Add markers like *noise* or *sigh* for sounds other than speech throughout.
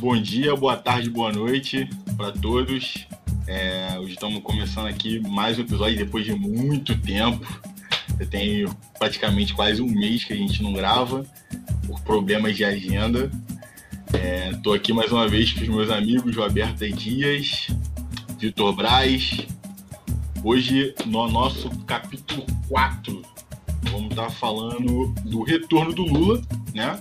bom dia, boa tarde, boa noite para todos. É, hoje estamos começando aqui mais um episódio depois de muito tempo. Tenho praticamente quase um mês que a gente não grava por problemas de agenda. Estou é, aqui mais uma vez com os meus amigos Roberto Dias, Vitor Braz. Hoje, no nosso capítulo 4, vamos estar falando do retorno do Lula, né?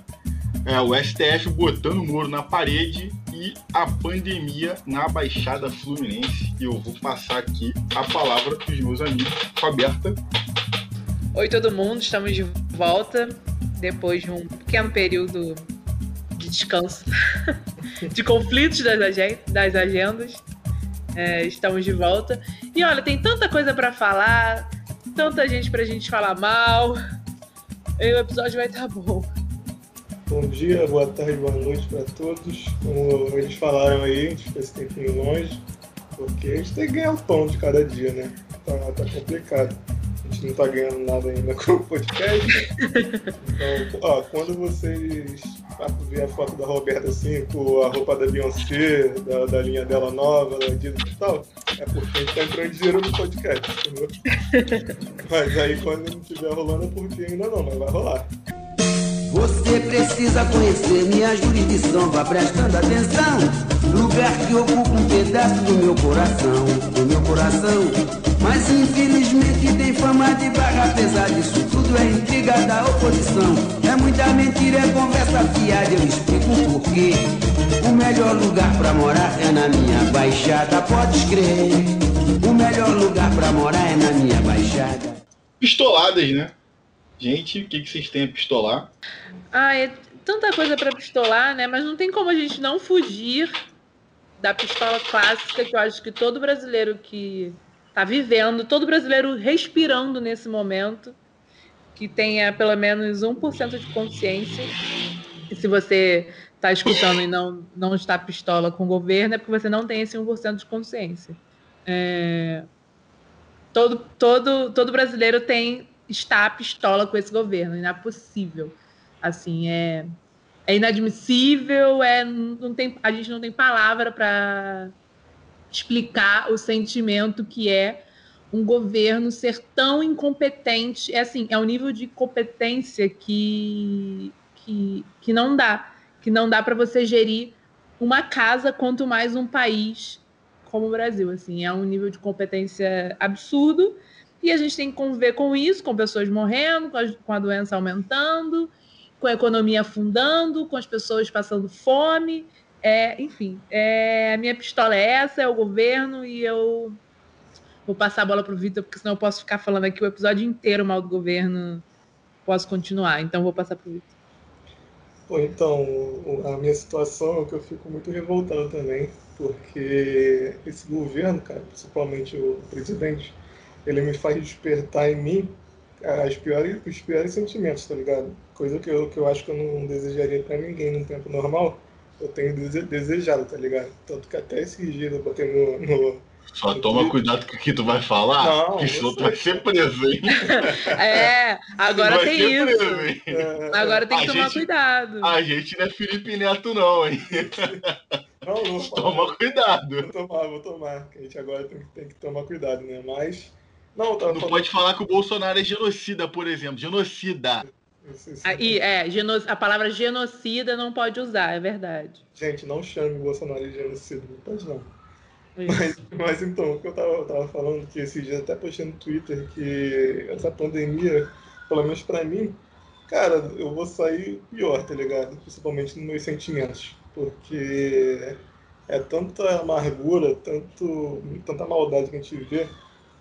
É, o STF botando o muro na parede e a pandemia na Baixada Fluminense. E eu vou passar aqui a palavra para os meus amigos. Roberta. Oi, todo mundo, estamos de volta depois de um pequeno período de descanso, *laughs* de conflitos das, das agendas. É, estamos de volta. E olha, tem tanta coisa para falar, tanta gente pra gente falar mal. E o episódio vai estar tá bom. Bom dia, boa tarde, boa noite para todos. Como eles falaram aí, a gente ficou esse tempinho longe, porque a gente tem que ganhar o pão de cada dia, né? Tá, tá complicado. A gente não tá ganhando nada ainda *laughs* com o podcast. Então, ó, quando vocês ver a foto da Roberta assim, com a roupa da Beyoncé, da, da linha dela nova, da Adidas e tal, é porque a gente tá entrando dinheiro no podcast, entendeu? mas aí quando não estiver rolando é porque ainda não, mas vai rolar. Você precisa conhecer minha jurisdição, vá prestando atenção. Lugar que ocupa um pedaço do meu coração, do meu coração. Mas infelizmente tem fama de barra, apesar disso tudo é intriga da oposição. É muita mentira, é conversa fiada, eu explico o porquê. O melhor lugar pra morar é na minha baixada, pode crer. O melhor lugar pra morar é na minha baixada. Pistoladas, né? Gente, o que, que vocês têm a pistolar? Ah, é tanta coisa para pistolar, né? Mas não tem como a gente não fugir da pistola clássica que eu acho que todo brasileiro que está vivendo, todo brasileiro respirando nesse momento, que tenha pelo menos 1% de consciência. E se você está escutando e não, não está pistola com o governo, é porque você não tem esse 1% de consciência. É... Todo, todo, todo brasileiro tem está a pistola com esse governo. Não é possível. Assim, é, é inadmissível, é, não tem, a gente não tem palavra para explicar o sentimento que é um governo ser tão incompetente. É assim, é um nível de competência que, que, que não dá. Que não dá para você gerir uma casa, quanto mais um país como o Brasil. Assim, é um nível de competência absurdo e a gente tem que conviver com isso, com pessoas morrendo, com a, com a doença aumentando, com a economia afundando, com as pessoas passando fome. É, enfim, é, a minha pistola é essa, é o governo, e eu vou passar a bola para o Vitor, porque senão eu posso ficar falando aqui o episódio inteiro mal do governo. Posso continuar, então vou passar para o Vitor. Então, a minha situação é que eu fico muito revoltado também, porque esse governo, cara, principalmente o presidente, ele me faz despertar em mim as piores, os piores sentimentos, tá ligado? Coisa que eu, que eu acho que eu não desejaria para ninguém num tempo normal, eu tenho desejado, tá ligado? Tanto que até esses dias eu botei no. no Só no toma cuidado com o que tu vai falar, não, que senão tu vai ser *laughs* preso, hein? É, agora tem isso. Preso, é, agora tem que tomar gente, cuidado. A gente não é Felipe Neto, não, hein? *laughs* Não, não. Toma cuidado. Vou tomar, vou tomar. A gente agora tem, tem que tomar cuidado, né? Mas não, tá, não pode falar que o Bolsonaro é genocida, por exemplo. Genocida. Aí, é, a palavra genocida não pode usar, é verdade. Gente, não chame o Bolsonaro de genocida, não pode não. Mas, mas, então, o que eu tava, eu tava falando, que esses dias até postei no Twitter que essa pandemia, pelo menos pra mim, cara, eu vou sair pior, tá ligado? Principalmente nos meus sentimentos. Porque é tanta amargura, tanto, tanta maldade que a gente vê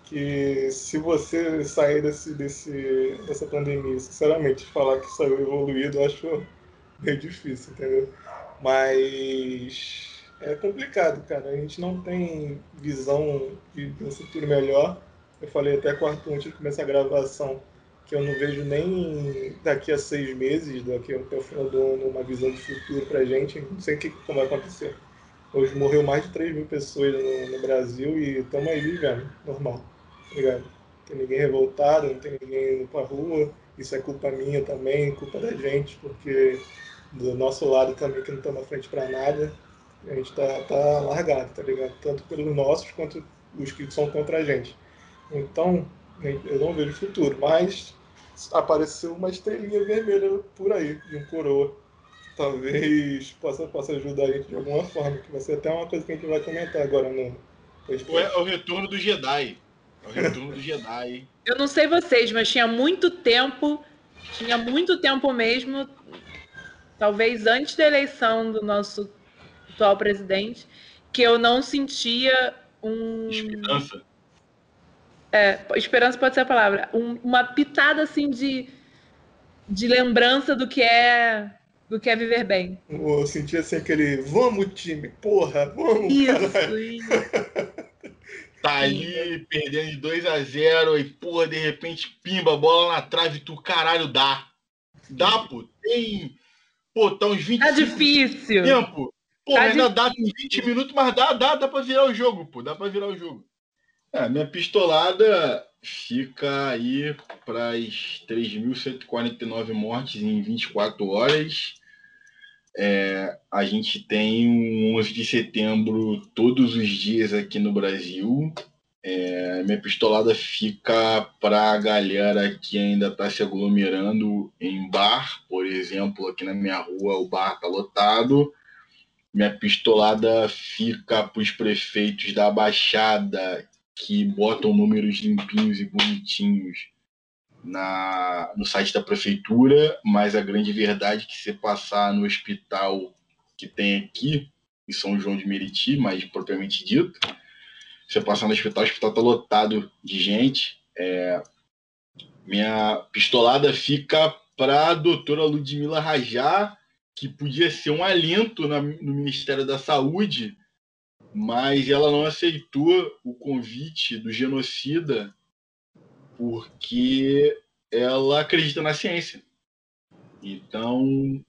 que se você sair desse, desse, dessa pandemia, sinceramente, falar que saiu evoluído, eu acho meio difícil, entendeu? Mas é complicado, cara. A gente não tem visão de um futuro melhor. Eu falei até com o Arthur antes de começar a gravação que eu não vejo nem daqui a seis meses, daqui até o final do ano, uma visão de futuro pra gente. Não sei o que, como vai acontecer. Hoje morreu mais de 3 mil pessoas no, no Brasil e estamos aí vivendo, normal ligado? Não tem ninguém revoltado, não tem ninguém indo pra rua. Isso é culpa minha também, culpa da gente, porque do nosso lado também que não estamos à frente para nada. A gente tá, tá largado, tá ligado? Tanto pelos nossos quanto os que são contra a gente. Então, eu não vejo futuro, mas apareceu uma estrelinha vermelha por aí, de um coroa. Talvez possa, possa ajudar a gente de alguma forma, que vai ser até uma coisa que a gente vai comentar agora no É o retorno do Jedi. É o retorno do Jedi. Eu não sei vocês, mas tinha muito tempo, tinha muito tempo mesmo, talvez antes da eleição do nosso atual presidente, que eu não sentia um. Esperança. É, esperança pode ser a palavra. Um, uma pitada assim de, de lembrança do que é do que é viver bem. Eu senti assim aquele vamos time, porra, vamos, isso, caralho. Isso. *laughs* Tá ali perdendo de 2 a 0 e, porra, de repente, pimba, bola na trave, tu caralho dá. Dá, pô. Tem. Pô, tá uns 20 Tá difícil. Tempo. Pô, tá ainda dá 20 minutos, mas dá, dá, dá pra virar o jogo, pô. Dá pra virar o jogo. É, minha pistolada fica aí para as 3.149 mortes em 24 horas. É, a gente tem um 11 de setembro todos os dias aqui no Brasil. É, minha pistolada fica para a galera que ainda está se aglomerando em bar, por exemplo, aqui na minha rua o bar está lotado. Minha pistolada fica para os prefeitos da Baixada que botam números limpinhos e bonitinhos na, no site da prefeitura, mas a grande verdade é que se passar no hospital que tem aqui, em São João de Meriti, mais propriamente dito, você passar no hospital, o hospital está lotado de gente. É, minha pistolada fica para a doutora Ludmila Rajá, que podia ser um alento na, no Ministério da Saúde, mas ela não aceitou o convite do genocida porque ela acredita na ciência. Então,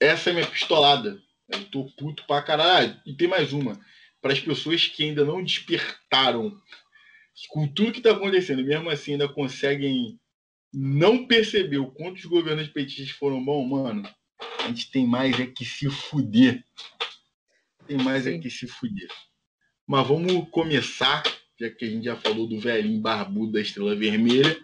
essa é minha pistolada. Eu tô puto pra caralho. E tem mais uma. Para as pessoas que ainda não despertaram com tudo que tá acontecendo, mesmo assim ainda conseguem não perceber o quanto os governos petistas foram bons, mano. A gente tem mais é que se fuder. Tem mais é Sim. é que se fuder. Mas vamos começar já que a gente já falou do velhinho barbudo da Estrela Vermelha.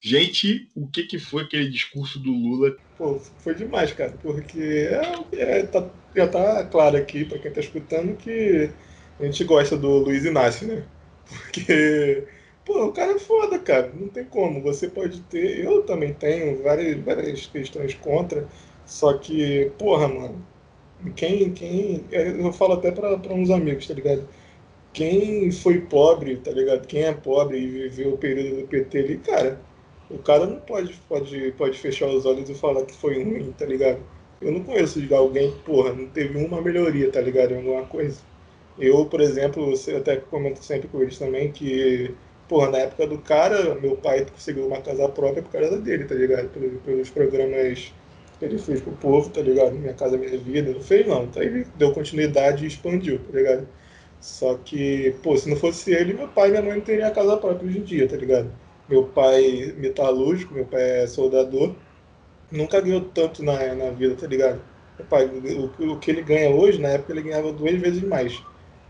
Gente, o que, que foi aquele discurso do Lula? Pô, foi demais, cara, porque é, é, tá, já tá claro aqui para quem tá escutando que a gente gosta do Luiz Inácio, né? Porque, pô, o cara é foda, cara, não tem como. Você pode ter, eu também tenho várias, várias questões contra, só que, porra, mano, quem, quem, eu falo até para uns amigos, tá ligado? Quem foi pobre, tá ligado? Quem é pobre e viveu o período do PT ali, cara, o cara não pode, pode, pode fechar os olhos e falar que foi ruim, tá ligado? Eu não conheço de alguém que, porra, não teve uma melhoria, tá ligado? Em alguma coisa. Eu, por exemplo, eu até comento sempre com eles também que, porra, na época do cara, meu pai conseguiu uma casa própria por causa dele, tá ligado? Pelos, pelos programas que ele fez pro povo, tá ligado? Minha casa, minha vida. Não fez, não. Então ele deu continuidade e expandiu, tá ligado? Só que, pô, se não fosse ele, meu pai e minha mãe não teriam a casa própria hoje em dia, tá ligado? Meu pai metalúrgico, meu pai é soldador, nunca ganhou tanto na, na vida, tá ligado? Meu pai, o, o que ele ganha hoje, na época ele ganhava duas vezes mais.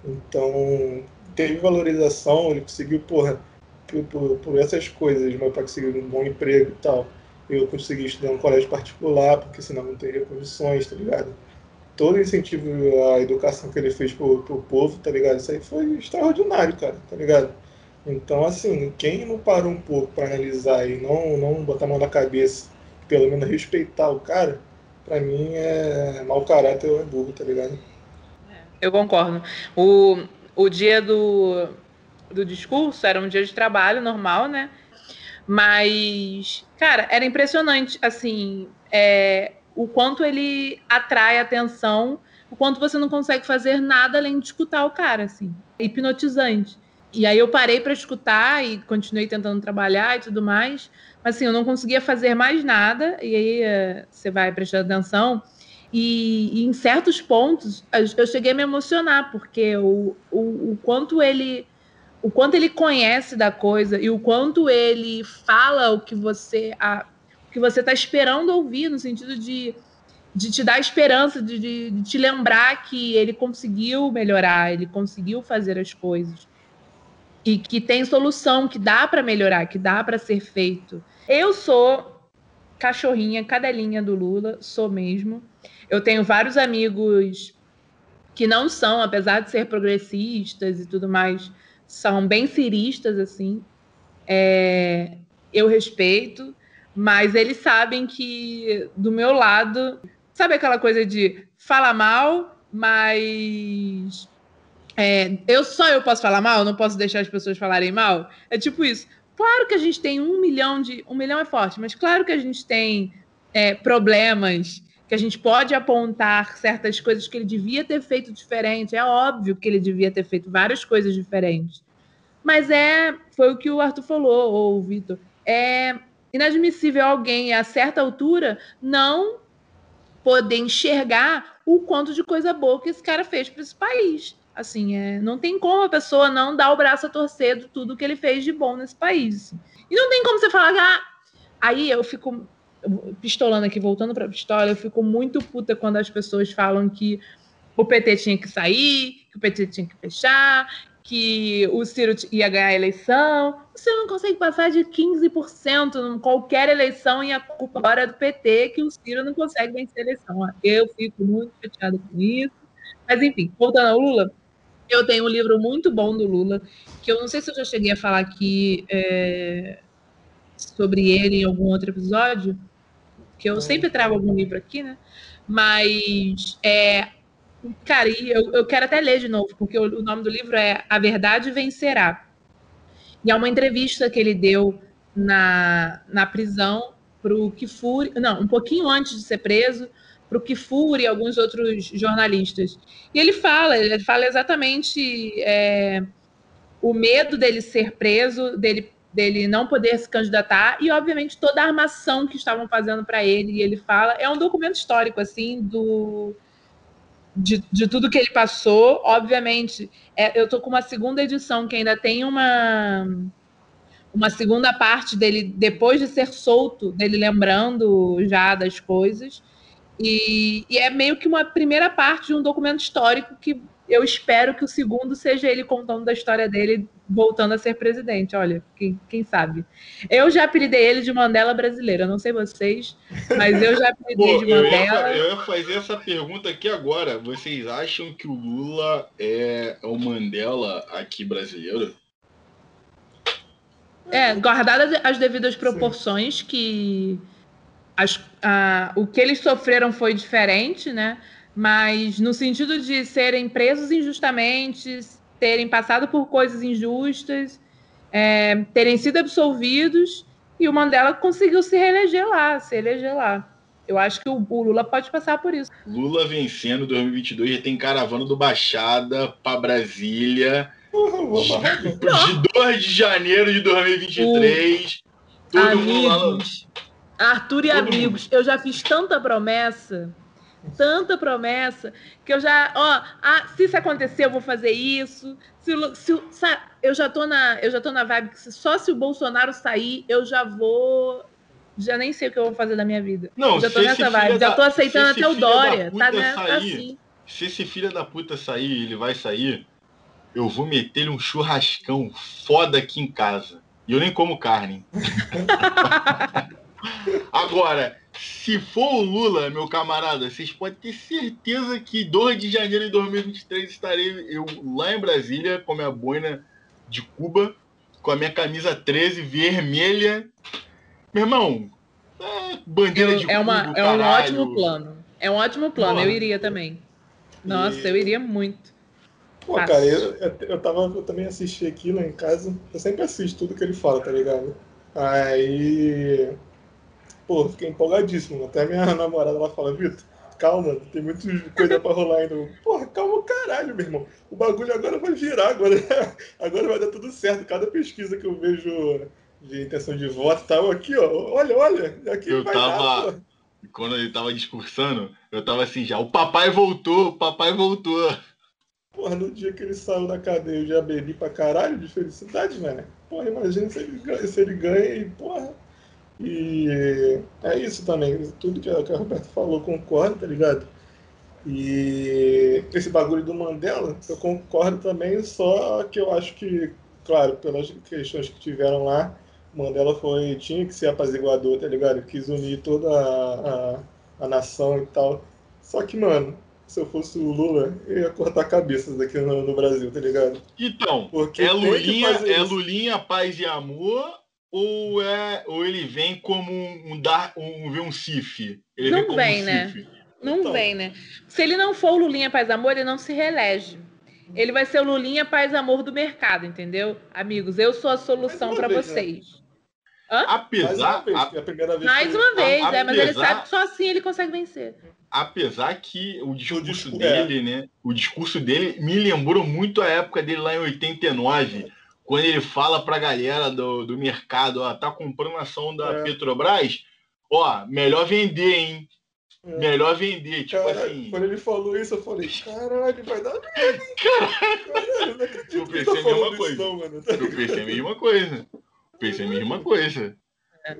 Então, teve valorização, ele conseguiu, porra, por, por, por essas coisas, meu pai conseguiu um bom emprego e tal. Eu consegui estudar um colégio particular, porque senão não teria condições, tá ligado? Todo o incentivo à educação que ele fez pro, pro povo, tá ligado? Isso aí foi extraordinário, cara, tá ligado? Então, assim, quem não parou um pouco para analisar e não, não botar a mão na cabeça, pelo menos respeitar o cara, para mim é mau caráter ou é burro, tá ligado? Eu concordo. O, o dia do, do discurso era um dia de trabalho normal, né? Mas, cara, era impressionante, assim, é, o quanto ele atrai atenção, o quanto você não consegue fazer nada além de escutar o cara, assim. É hipnotizante. E aí eu parei para escutar e continuei tentando trabalhar e tudo mais, mas assim, eu não conseguia fazer mais nada, e aí uh, você vai prestando atenção, e, e, em certos pontos eu cheguei a me emocionar, porque o, o, o quanto ele o quanto ele conhece da coisa e o quanto ele fala o que você a, que você está esperando ouvir, no sentido de, de te dar esperança, de, de, de, te lembrar que ele conseguiu melhorar, ele conseguiu fazer as coisas. E que tem solução, que dá para melhorar, que dá para ser feito. Eu sou cachorrinha, cadelinha do Lula, sou mesmo. Eu tenho vários amigos que não são, apesar de ser progressistas e tudo mais, são bem ciristas, assim. É, eu respeito, mas eles sabem que do meu lado Sabe aquela coisa de fala mal, mas é, eu só eu posso falar mal, não posso deixar as pessoas falarem mal? É tipo isso. Claro que a gente tem um milhão de. Um milhão é forte, mas claro que a gente tem é, problemas, que a gente pode apontar certas coisas que ele devia ter feito diferente. É óbvio que ele devia ter feito várias coisas diferentes. Mas é. Foi o que o Arthur falou, ou o Vitor. É inadmissível alguém a certa altura não poder enxergar o quanto de coisa boa que esse cara fez para esse país. Assim, é, não tem como a pessoa não dar o braço a torcer de tudo que ele fez de bom nesse país. Assim. E não tem como você falar, ah, aí eu fico pistolando aqui, voltando para a pistola, eu fico muito puta quando as pessoas falam que o PT tinha que sair, que o PT tinha que fechar, que o Ciro ia ganhar a eleição. O Ciro não consegue passar de 15% em qualquer eleição e a culpa agora é do PT que o Ciro não consegue vencer a eleição. Eu fico muito chateado com isso. Mas, enfim, voltando ao Lula, eu tenho um livro muito bom do Lula, que eu não sei se eu já cheguei a falar aqui é, sobre ele em algum outro episódio, que eu sempre trago algum livro aqui, né? Mas é Cara, e eu, eu quero até ler de novo, porque o, o nome do livro é A Verdade Vencerá. E é uma entrevista que ele deu na, na prisão para o Kifuri, não, um pouquinho antes de ser preso, para o Kifuri e alguns outros jornalistas. E ele fala, ele fala exatamente é, o medo dele ser preso, dele, dele não poder se candidatar e, obviamente, toda a armação que estavam fazendo para ele. E ele fala, é um documento histórico, assim, do de, de tudo que ele passou. Obviamente, é, eu estou com uma segunda edição que ainda tem uma uma segunda parte dele depois de ser solto, dele lembrando já das coisas. E, e, é meio que uma primeira parte de um documento histórico que eu espero que o segundo seja ele contando da história dele voltando a ser presidente. Olha, quem, quem sabe. Eu já apelidei ele de Mandela brasileira. Não sei vocês, mas eu já apelidei Pô, de Mandela. Eu ia, eu ia, fazer essa pergunta aqui agora. Vocês acham que o Lula é o Mandela aqui brasileiro? É, guardadas as devidas proporções, Sim. que as, a, o que eles sofreram foi diferente, né? Mas no sentido de serem presos injustamente, terem passado por coisas injustas, é, terem sido absolvidos, e o Mandela conseguiu se reeleger lá, se eleger lá. Eu acho que o, o Lula pode passar por isso. Lula vencendo 2022, já tem caravana do Baixada para Brasília. de, de 2 de janeiro de 2023. O... Todo amigos, mundo lá... Arthur e todo amigos, mundo. eu já fiz tanta promessa tanta promessa que eu já, ó, ah, se isso acontecer, eu vou fazer isso. Se, se, se, eu já tô na, eu já tô na vibe que só se o Bolsonaro sair, eu já vou já nem sei o que eu vou fazer da minha vida. Não, já tô nessa vibe, da, já tô aceitando até o Dória, tá, né? Sair, assim. Se esse filho da puta sair, ele vai sair, eu vou meter um churrascão foda aqui em casa. E eu nem como carne. *laughs* Agora, se for o Lula, meu camarada, vocês podem ter certeza que 2 de janeiro de 2023 estarei eu lá em Brasília com a minha boina de Cuba, com a minha camisa 13 vermelha. Meu irmão, é bandeira eu, de é uma, Cuba, É um ótimo plano. É um ótimo plano, eu iria também. Nossa, e... eu iria muito. Pô, Fácil. cara, eu, eu, tava, eu também assisti aquilo em casa. Eu sempre assisto tudo que ele fala, tá ligado? Aí Pô, fiquei empolgadíssimo. Até minha *laughs* namorada ela fala, Vitor, calma, tem muita coisa pra rolar ainda. Porra, calma o caralho, meu irmão. O bagulho agora vai virar, agora, *laughs* agora vai dar tudo certo. Cada pesquisa que eu vejo de intenção de voto tal, aqui, ó, olha, olha, aqui eu vai tava, dar, Quando ele tava discursando, eu tava assim já, o papai voltou, o papai voltou. Porra, no dia que ele saiu da cadeia eu já bebi pra caralho de felicidade, né? Porra, imagina se ele, se ele ganha e, porra, E é isso também. Tudo que a, que a Roberta falou, concordo, tá ligado? E esse bagulho do Mandela, eu concordo também, só que eu acho que, claro, pelas questões que tiveram lá, Mandela foi, tinha que ser apaziguador, tá ligado? Quis unir toda a, a, a nação e tal. Só que, mano, se eu fosse o Lula, eu ia cortar cabeças aqui no, no Brasil, tá ligado? Então, Porque é Lulinha, é Lulinha, paz e amor, ou é ou ele vem como um, um dar um, um, um Cif? Ele não vem, vem um né? Cif. Não então. vem, né? Se ele não for o Lulinha Paz Amor, ele não se reelege. Ele vai ser o Lulinha Paz Amor do mercado, entendeu? Amigos, eu sou a solução para né? vocês. Né? Hã? Apesar. Mais uma vez, a, a primeira vez mais uma vez a, é, mas ele sabe que só assim ele consegue vencer. Apesar que o discurso, o discurso dele, é. né? O discurso dele me lembrou muito a época dele lá em 89, quando ele fala pra galera do, do mercado, ó, tá comprando ação da é. Petrobras, ó, melhor vender, hein? É. Melhor vender, tipo caralho, assim. Quando ele falou isso, eu falei, caralho, vai dar merda. *laughs* Caralho, não acredito eu pensei que tá a mesma coisa. Não, mano. Eu pensei a mesma coisa. Pensei a mesma coisa.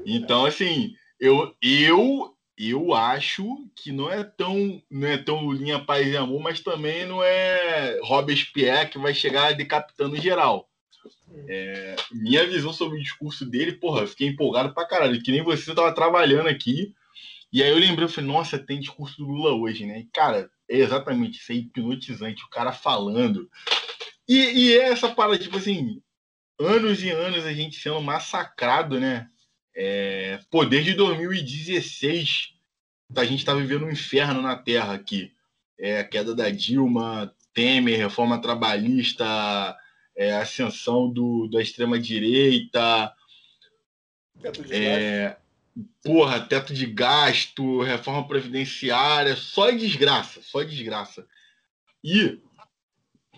Então, assim, eu, eu, eu acho que não é tão não é tão linha paz e amor, mas também não é Robespierre que vai chegar decapitando geral. É, minha visão sobre o discurso dele, porra, fiquei empolgado pra caralho. Que nem você tava trabalhando aqui. E aí eu lembrei, eu falei, nossa, tem discurso do Lula hoje, né? E, cara, é exatamente isso, é hipnotizante, o cara falando. E, e é essa parada, tipo assim, anos e anos a gente sendo massacrado, né? É, pô, desde 2016 a gente está vivendo um inferno na Terra aqui. É, a queda da Dilma, Temer, reforma trabalhista, é, ascensão do, da extrema-direita. É, porra, teto de gasto, reforma previdenciária, só desgraça, só desgraça. E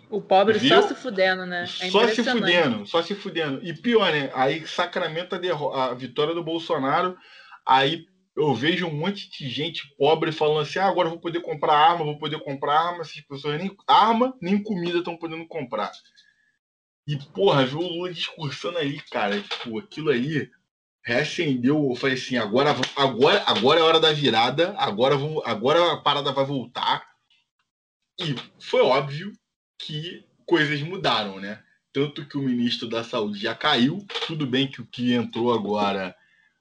o pobre Viu? só se fudendo, né? É só se fudendo, só se fudendo. E pior, né? Aí sacramenta a, a vitória do Bolsonaro. Aí eu vejo um monte de gente pobre falando assim: ah, agora eu vou poder comprar arma, vou poder comprar arma. Essas pessoas nem arma, nem comida estão podendo comprar. E, porra, viu o Lula discursando ali, cara. Tipo, aquilo ali reacendeu. Eu falei assim: agora, agora, agora é a hora da virada, agora, vamos, agora a parada vai voltar. E foi óbvio que coisas mudaram, né? Tanto que o ministro da Saúde já caiu, tudo bem que o que entrou agora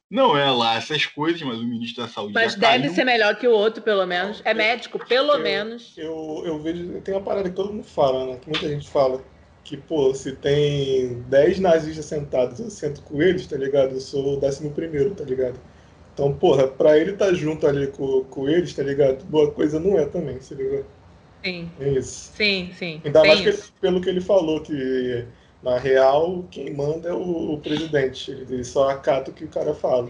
não é lá essas coisas, mas o ministro da Saúde mas já caiu. Mas deve ser melhor que o outro, pelo menos. É médico, pelo eu, menos. Eu, eu vejo, tem uma parada que todo mundo fala, né? Que muita gente fala. Que, pô, se tem 10 nazistas sentados, eu sento com eles, tá ligado? Eu sou o décimo primeiro, tá ligado? Então, porra, pra ele estar tá junto ali com, com eles, tá ligado? Boa coisa não é também, tá ligado? Sim. É isso. Sim, sim. Ainda mais que, pelo que ele falou, que na real quem manda é o, o, presidente. Ele só acata o que o cara fala.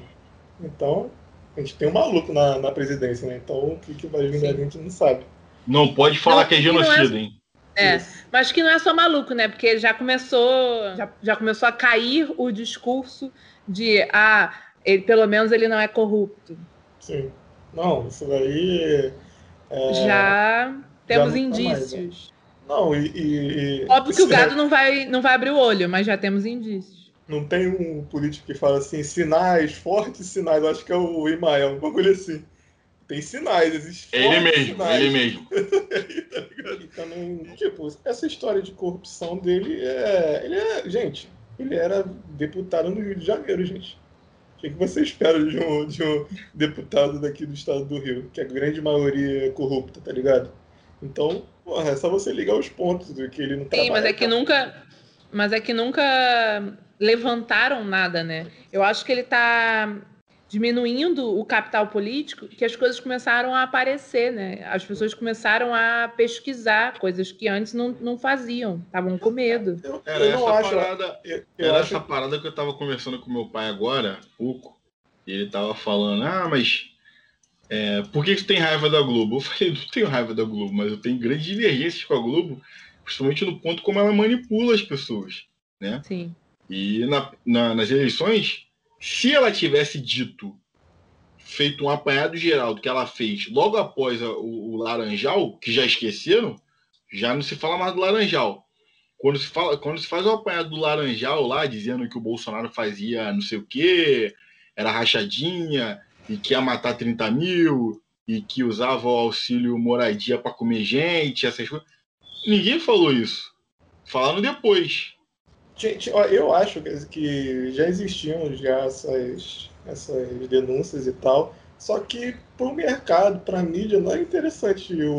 Então, a gente tem um maluco na, na presidência, né? Então o que, que vai vir a gente não sabe. Não pode falar não, que é genocida, é... hein? É, mas que não é só maluco, né? Porque já começou, já, já começou a cair o discurso de ah, ele, pelo menos ele não é corrupto. Sim. Não, isso daí. É... Já temos indícios. Mais, né? Não, e, e, Óbvio que o gado é... não, vai, não vai abrir o olho, mas já temos indícios. Não tem um político que fala assim, sinais, fortes sinais, acho que é o Imael, um bagulho assim. Tem sinais, existem. Ele mesmo, sinais. ele mesmo. *laughs* tá e também, tipo, essa história de corrupção dele é. Ele é. Gente, ele era deputado no Rio de Janeiro, gente. O que, você espera de um, de um deputado daqui do estado do Rio? Que a grande maioria é corrupta, tá ligado? Então, porra, é só você ligar os pontos do que ele não Sim, mas é que nunca. Mas é que nunca levantaram nada, né? Eu acho que ele está diminuindo o capital político, que as coisas começaram a aparecer, né? As pessoas começaram a pesquisar coisas que antes não, não faziam, estavam com medo. Eu, era eu essa acho, parada, eu, eu era acho... essa parada que eu estava conversando com meu pai agora, pouco, e ele estava falando, ah, mas é, por que você tem raiva da Globo? Eu falei, não tenho raiva da Globo, mas eu tenho grandes divergências com a Globo, principalmente no ponto como ela manipula as pessoas, né? Sim. E na, na, nas eleições, se ela tivesse dito, feito um apanhado geral do que ela fez logo após o, o, Laranjal, que já esqueceram, já não se fala mais do Laranjal. Quando se, fala, quando se faz o apanhado do Laranjal lá, dizendo que o Bolsonaro fazia não sei o quê, era rachadinha e que ia matar 30 mil e que usava o auxílio moradia para comer gente, essas coisas. Ninguém falou isso. Falaram depois. Gente, eu acho que já existiam já essas, essas denúncias e tal, só que para o mercado, para a mídia, não é interessante o,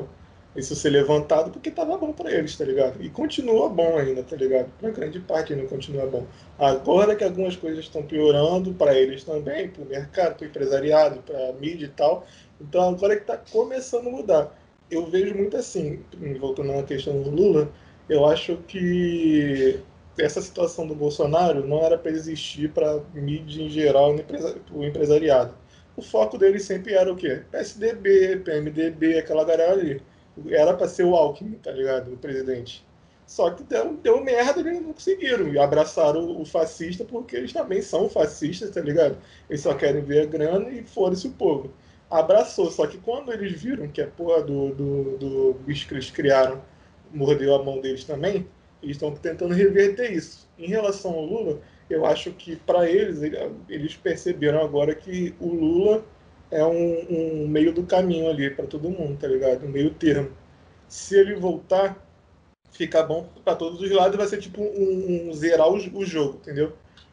o, isso ser levantado porque estava bom para eles, tá ligado? E continua bom ainda, tá ligado? Para grande parte ainda continua bom. Agora que algumas coisas estão piorando para eles também, para o mercado, para o empresariado, para a mídia e tal, então agora que está começando a mudar. Eu vejo muito assim, voltando à questão do Lula, eu acho que essa situação do Bolsonaro não era para existir para mídia em geral e o empresariado. O foco dele sempre era o quê? PSDB, PMDB, aquela galera ali. Era para ser o Alckmin, tá ligado? O presidente. Só que deu, deu merda eles não conseguiram. E abraçaram o fascista porque eles também são fascistas, tá ligado? Eles só querem ver a grana e foda-se o povo. Abraçou. Só que quando eles viram que a porra do, do, do bicho que eles criaram mordeu a mão deles também, eles estão tentando reverter isso. Em relação ao Lula, eu acho que para eles, eles perceberam agora que o Lula é um, um meio do caminho ali para todo mundo, tá ligado? Um meio termo. Se ele voltar, ficar bom para todos os lados, vai ser tipo um, um zerar o, o jogo, entendeu?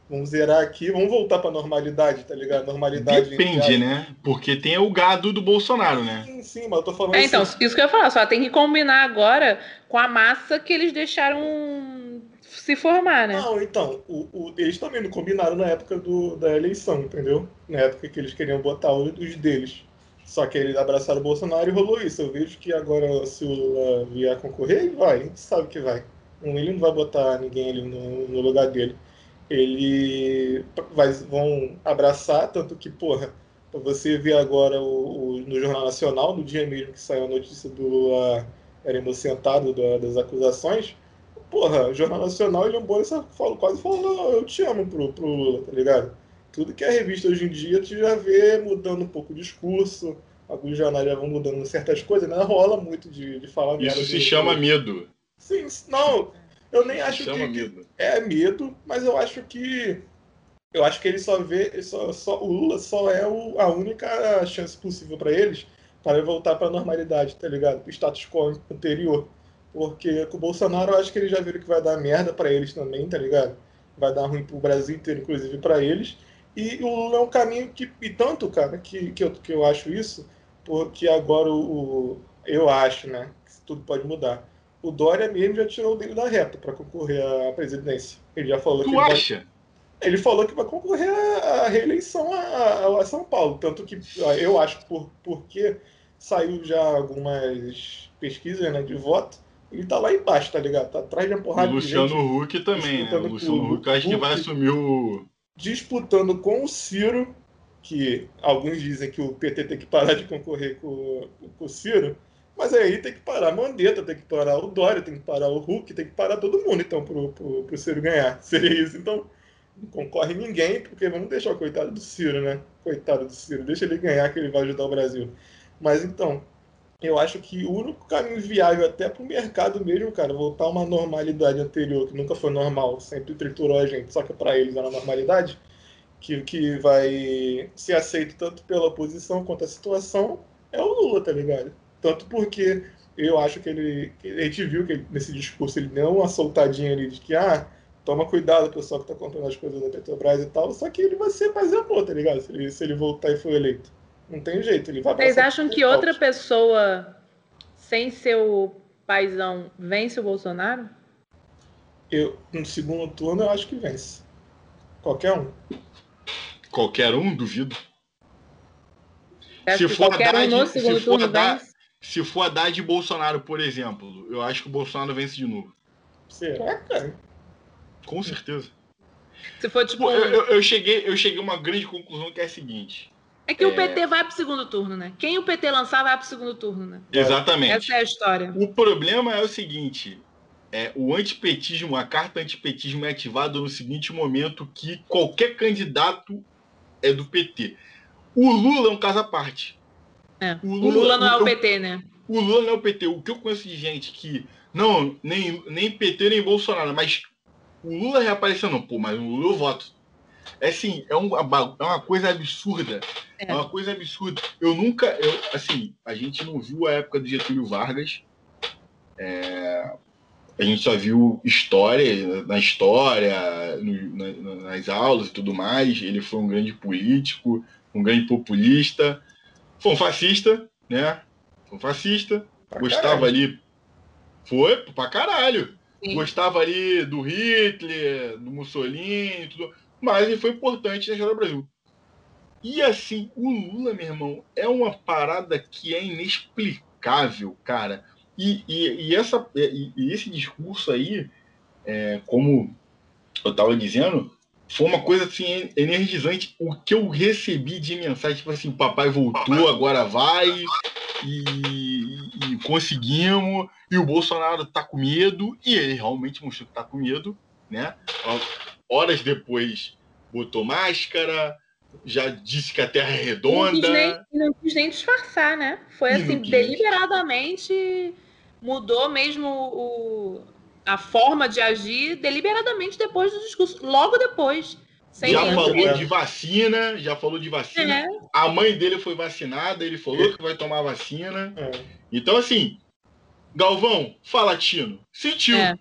Vamos zerar aqui, vamos voltar para normalidade, tá ligado? Normalidade. Depende, né? Porque tem o gado do Bolsonaro, né? Sim, sim, mas eu tô falando é, assim. Então, isso que eu ia falar, só tem que combinar agora com a massa que eles deixaram se formar, né? Não, então, o, o, eles também não combinaram na época do, da eleição, entendeu? Na época que eles queriam botar os, os deles. Só que eles abraçaram o Bolsonaro e rolou isso. Eu vejo que agora, se o Lula vier concorrer, vai, a gente sabe que vai. Ele não vai botar ninguém ali no, no lugar dele ele vai, vão abraçar, tanto que, porra, você vê agora o, o, no Jornal Nacional, no dia mesmo que saiu a notícia do Lula era inocentado da, das acusações, porra, o Jornal Nacional ele é um bom, fala, quase falou, eu te amo pro, pro Lula, tá ligado? Tudo que é revista hoje em dia, tu já vê mudando um pouco o discurso, alguns jornais já vão mudando certas coisas, né? Rola muito de, de falar Isso se chama medo. Sim, não, eu nem acho Chama que, medo. é medo, mas eu acho que eu acho que ele só vê, só, só o Lula só é o, a única chance possível para eles para voltar para a normalidade, tá ligado? O status quo anterior. Porque com o Bolsonaro eu acho que eles já viram que vai dar merda para eles também, tá ligado? Vai dar ruim pro Brasil inteiro, inclusive para eles. E o Lula é um caminho que, e tanto, cara, que, que, eu, que eu acho isso, porque agora o, o eu acho, né, que tudo pode mudar o Dória mesmo já tirou dele da reta para concorrer à presidência. Ele já falou tu que. acha? Vai... Ele falou que vai concorrer à reeleição a, a, São Paulo. Tanto que eu acho por, porque saiu já algumas pesquisas né, de voto. Ele tá lá embaixo, tá ligado? Tá atrás de uma porrada o Luciano de gente. Huck também, né? O Luciano Huck acho que vai assumir o. Disputando com o Ciro, que alguns dizem que o PT tem que parar de concorrer com, com o Ciro. Mas aí tem que parar a Mandetta, tem que parar o Dória, tem que parar o Hulk, tem que parar todo mundo, então, pro, pro, pro Ciro ganhar. *laughs* Seria isso. Então, não concorre ninguém, porque vamos deixar o coitado do Ciro, né? Coitado do Ciro, deixa ele ganhar que ele vai ajudar o Brasil. Mas então, eu acho que o único caminho viável até para o mercado mesmo, cara, voltar a uma normalidade anterior, que nunca foi normal, sempre triturou a gente, só que para eles era normalidade, que, que vai ser aceito tanto pela oposição quanto a situação, é o Lula, tá ligado? Tanto porque eu acho que ele. A gente viu que ele, nesse discurso ele deu uma soltadinha ali de que, ah, toma cuidado, pessoal que tá contando as coisas da Petrobras e tal. Só que ele vai ser e amor, tá ligado? Se ele, se ele voltar e for eleito. Não tem jeito, ele vai Vocês acham que outra pessoa, sem seu paizão, vence o Bolsonaro? Eu, no segundo turno, eu acho que vence. Qualquer um. Qualquer um, duvido. Se for, Haddad, um se, for Haddad, se for Haddad e Bolsonaro, por exemplo, eu acho que o Bolsonaro vence de novo. Será, cara? Com certeza. Se for tipo. Eu, eu, eu, cheguei, eu cheguei a uma grande conclusão que é a seguinte. É que é... o PT vai pro segundo turno, né? Quem o PT lançar vai pro segundo turno, né? Exatamente. Essa é a história. O problema é o seguinte: é, o antipetismo, a carta antipetismo é ativada no seguinte momento que qualquer candidato é do PT. O Lula é um caso à parte. É. O, Lula, o, Lula, não é o PT, né? O Lula não é o PT. O que eu conheço de gente que. Não, nem, nem PT nem Bolsonaro, mas o Lula reapareceu, não. Pô, mas o Lula eu voto. É assim, é, um, é uma coisa absurda. É. é. uma coisa absurda. Eu nunca. Eu, assim, a gente não viu a época do Getúlio Vargas. É, a gente só viu história, na história, no, na, nas aulas e tudo mais. Ele foi um grande político, um grande populista. Foi um fascista, né? Foi um fascista. Pra gostava caralho. ali. Foi pra caralho. Sim. Gostava ali do Hitler, do Mussolini, tudo. Mas ele foi importante na história do Brasil. E assim, o Lula, meu irmão, é uma parada que é inexplicável, cara. E, e, e essa, e, e, esse discurso aí, é, como eu estava dizendo, foi uma coisa assim energizante. O que eu recebi de mensagem, tipo assim, papai voltou, agora vai, e, e conseguimos, e o Bolsonaro tá com medo, e ele realmente mostrou que tá com medo, né? Horas depois botou máscara, já disse que a Terra é redonda. Não quis nem, não quis nem disfarçar, né? Foi assim, deliberadamente mudou mesmo o, a forma de agir deliberadamente depois do discurso, logo depois. já falou de vacina, já falou de vacina. É. A mãe dele foi vacinada, ele falou que vai tomar vacina. É. Então, assim, Galvão, fala Tino, sentiu. É.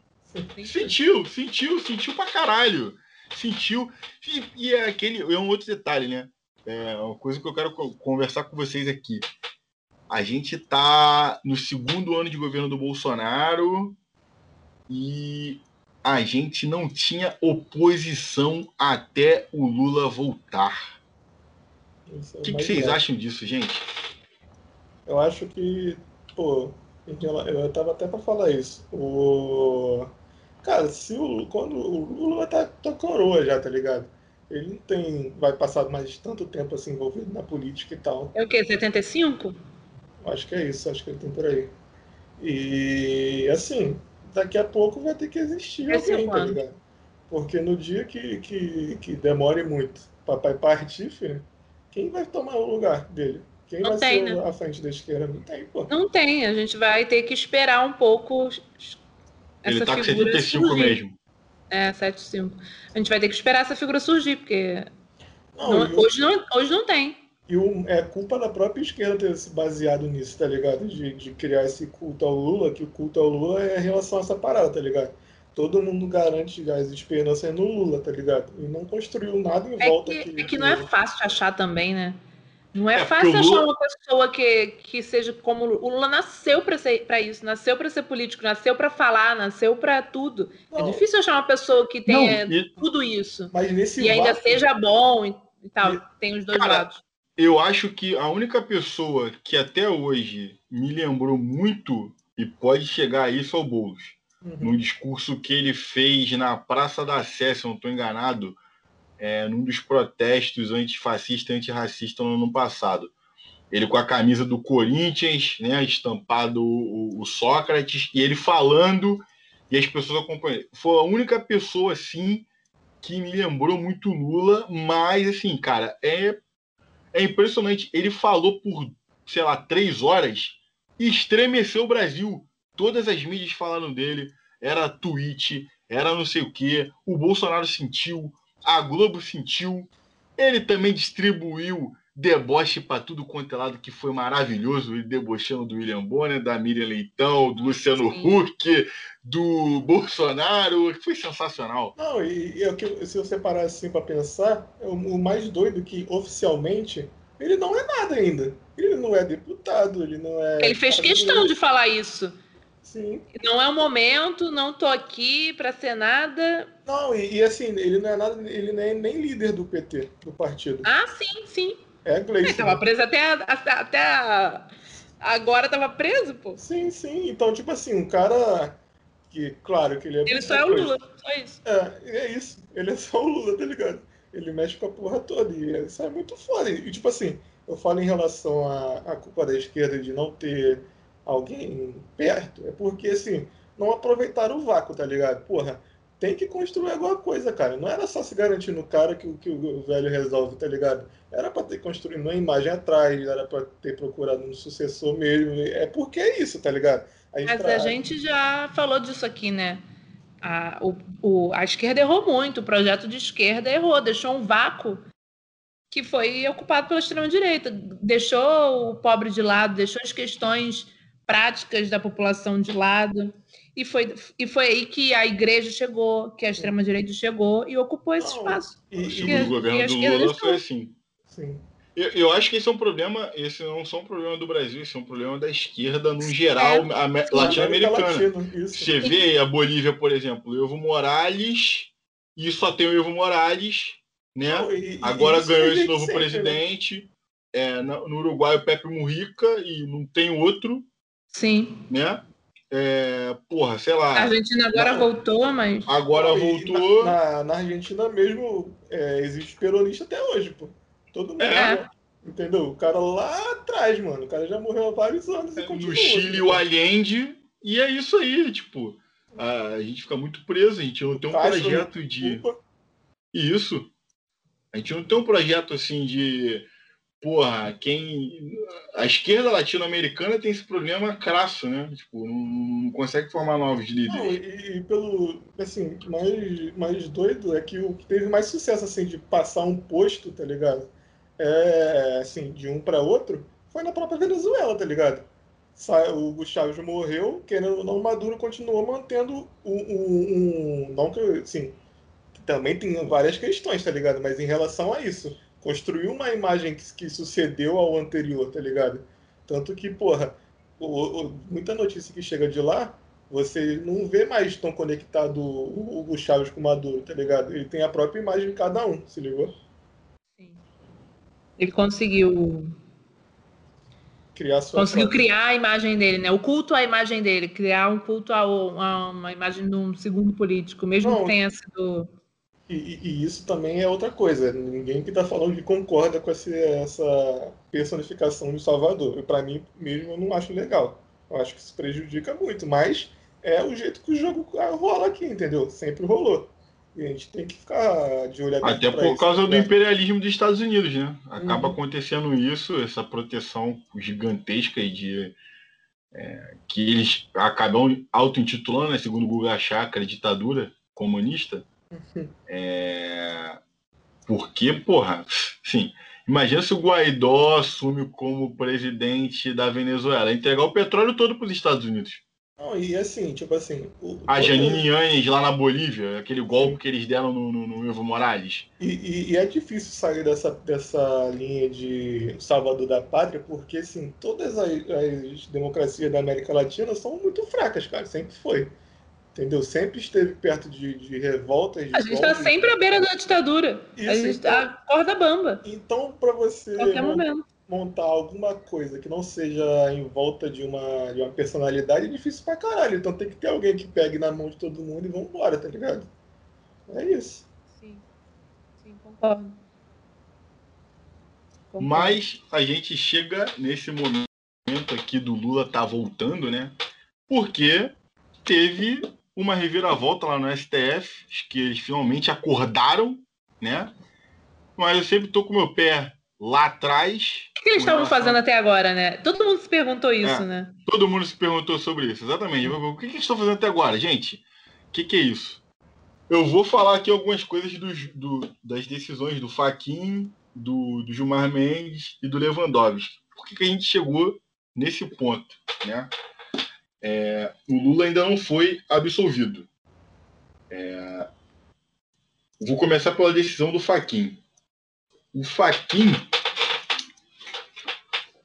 Sentiu, sentiu, sentiu pra caralho. Sentiu. E, e, é aquele. É um outro detalhe, né? É uma coisa que eu quero conversar com vocês aqui. A gente está no segundo ano de governo do Bolsonaro e a gente não tinha oposição até o Lula voltar. É o que, que, vocês acham disso, gente? Eu acho que, pô, eu tava até para falar isso. O cara, se o quando o Lula tá, tá coroa já, tá ligado? Ele não tem vai passar mais tanto tempo assim envolvido na política e tal. É o quê? 75? Acho que é isso, acho que ele tem por aí. E assim, daqui a pouco vai ter que existir Esse alguém, tá ligado? Porque no dia que, que, que demore muito papai partir, filho, quem vai tomar o lugar dele? Quem não vai tem, ser né? a frente da esquerda? Não tem, pô. Não tem, a gente vai ter que esperar um pouco essa Ele tá figura com 75 surgir. mesmo. É, 75. A gente vai ter que esperar essa figura surgir, porque não, não, hoje, não, hoje não tem. E o, é culpa da própria esquerda ter se baseado nisso, tá ligado? De, de criar esse culto ao Lula, que o culto ao Lula é em relação a essa parada, tá ligado? Todo mundo garante as esperanças no Lula, tá ligado? E não construiu nada em é volta. Que, que, é que não é fácil de achar também, né? Não é, é fácil achar Lula... uma pessoa que, que seja como o Lula nasceu para isso, nasceu para ser político, nasceu para falar, nasceu para tudo. É não. É difícil achar uma pessoa que tenha não, e... tudo isso e ainda seja bom e, e tal. E... Tem os dois Cara, lados eu acho que a única pessoa que até hoje me lembrou muito e pode chegar a isso é o Boulos. Uhum. No discurso que ele fez na Praça da Sé, se não estou enganado, é, num dos protestos antifascista e antirracista no ano passado. Ele com a camisa do Corinthians, né, estampado o, o Sócrates, e ele falando e as pessoas acompanhando. Foi a única pessoa, assim, que me lembrou muito Lula, mas, assim, cara, é é impressionante. Ele falou por, sei lá, três horas e estremeceu o Brasil. Todas as mídias falaram dele. Era tweet, era não sei o quê. O Bolsonaro sentiu, a Globo sentiu. Ele também distribuiu deboche para tudo quanto é lado, que foi maravilhoso. Ele debochando do William Bonner, da Miriam Leitão, do Luciano Sim. Huck, do Bolsonaro. Foi sensacional. Não, e, e é se você parar assim para pensar, é o, o mais doido é que oficialmente ele não é nada ainda. Ele não é deputado, ele não é. Ele fez questão de falar isso. Sim. Não é o momento, não tô aqui para ser nada. Não, e, e, assim, ele não é nada, ele não é nem líder do PT, do partido. Ah, sim, sim. É Gleice. Ele tava preso até, até, até agora tava preso, pô. Sim, sim. Então, tipo assim, um cara que, claro, que ele é. Ele só é o Lula, só isso. É, é isso. Ele é só o Lula, tá ligado? Ele mexe com a porra toda. E isso é muito foda. E, tipo assim, eu falo em relação à, à culpa da esquerda de não ter alguém perto, é porque, assim, não aproveitaram o vácuo, tá ligado? Porra, tem que construir alguma coisa, cara. Não era só se garantir no cara que, que o velho resolve, tá ligado? Era para ter construído uma imagem atrás, era para ter procurado um sucessor mesmo. É porque é isso, tá ligado? A Mas a gente já falou disso aqui, né? A, o, o, a esquerda errou muito, o projeto de esquerda errou, deixou um vácuo que foi ocupado pela extrema-direita. Deixou o pobre de lado, deixou as questões práticas da população de lado. E foi, e foi aí que a igreja chegou, que a extrema-direita chegou e ocupou esse espaço. E, e o governo do Lula foi assim. Sim. Eu, eu, acho que esse é um problema, esse não é só um problema do Brasil, esse é um problema da esquerda no geral, é, latino-americana. Você vê a Bolívia, por exemplo, Evo Morales, e só tem o Evo Morales, né? Não, e, Agora e ganhou esse novo sempre, né? presidente. É, no Uruguai o Pepe Mujica e não tem outro. Sim. Né? É, porra, sei lá. A Argentina agora na, voltou, mas. Agora voltou. Na, na, na, Argentina mesmo é, existe peronista até hoje, pô. Todo mundo. É. Entendeu? O cara lá atrás, mano. O cara já morreu há vários anos. É, no Chile, o Allende. E é isso aí, tipo. A, a gente fica muito preso, a gente não tem um projeto de. Isso. A gente não tem um projeto assim de. Porra, quem. A esquerda latino-americana tem esse problema crasso, né? Tipo, não, não consegue formar novos líderes. Não, e, e, pelo. Assim, mais, mais doido é que o que teve mais sucesso, assim, de passar um posto, tá ligado? É, assim, de um para outro, foi na própria Venezuela, tá ligado? O Gustavo já morreu, querendo ou não, o Maduro continuou mantendo um, um, Não que, assim, também tem várias questões, tá ligado? Mas em relação a isso, construiu uma imagem que, que sucedeu ao anterior, tá ligado? Tanto que, porra, o, o, muita notícia que chega de lá, você não vê mais tão conectado o Hugo Chaves com o Maduro, tá ligado? Ele tem a própria imagem de cada um, se ligou? Sim. Ele conseguiu criar conseguiu própria. criar a imagem dele, né? O culto à imagem dele, criar um culto a, a uma imagem de um segundo político, mesmo não, que tenha sido e, e, isso também é outra coisa. Ninguém que está falando que concorda com essa, essa personificação de Salvador. Para mim, mesmo, eu não acho legal. Eu acho que isso prejudica muito. Mas é o jeito que o jogo rola aqui, entendeu? Sempre rolou. E a gente tem que ficar de olho Até por isso, causa né? do imperialismo dos Estados Unidos, né? Acaba uhum. acontecendo isso, essa proteção gigantesca e de. É, que eles acabam auto-intitulando, né, segundo o Guga Chakra, ditadura comunista é... Porque, porra, sim. Imagina se o Guaidó assume como presidente da Venezuela, entregar o petróleo todo para os Estados Unidos. Não, e assim, tipo assim. O, a Janine Yanes lá na Bolívia, aquele golpe que eles deram no, no, no Evo Morales. E, e, e, é difícil sair dessa, dessa linha de Salvador da Pátria, porque assim, todas as, as democracias da América Latina são muito fracas, cara. Sempre foi. Entendeu? Sempre esteve perto de, de revoltas. De a gente está sempre à beira da ditadura. Isso, a gente então, a corda bamba. Então, para você montar alguma coisa que não seja em volta de uma, de uma personalidade, é difícil pra caralho. Então tem que ter alguém que pegue na mão de todo mundo e vambora, tá ligado? É isso. Sim. Sim, concordo. concordo. Mas a gente chega nesse momento aqui do Lula tá voltando, né? Porque teve uma reviravolta lá no STF, que eles finalmente acordaram, né? Mas eu sempre tô com o meu pé lá atrás. O que eles estavam fazendo até agora, né? Todo mundo se perguntou isso, é, né? Todo mundo se perguntou sobre isso, exatamente. O que, que eles estão fazendo até agora, gente? O que, que é isso? Eu vou falar aqui algumas coisas dos, do, das decisões do Faquin, do, do Gilmar Mendes e do Lewandowski. Por que, que a gente chegou nesse ponto, né? É, o Lula ainda não foi absolvido. É, vou começar pela decisão do Faquin. O Faquin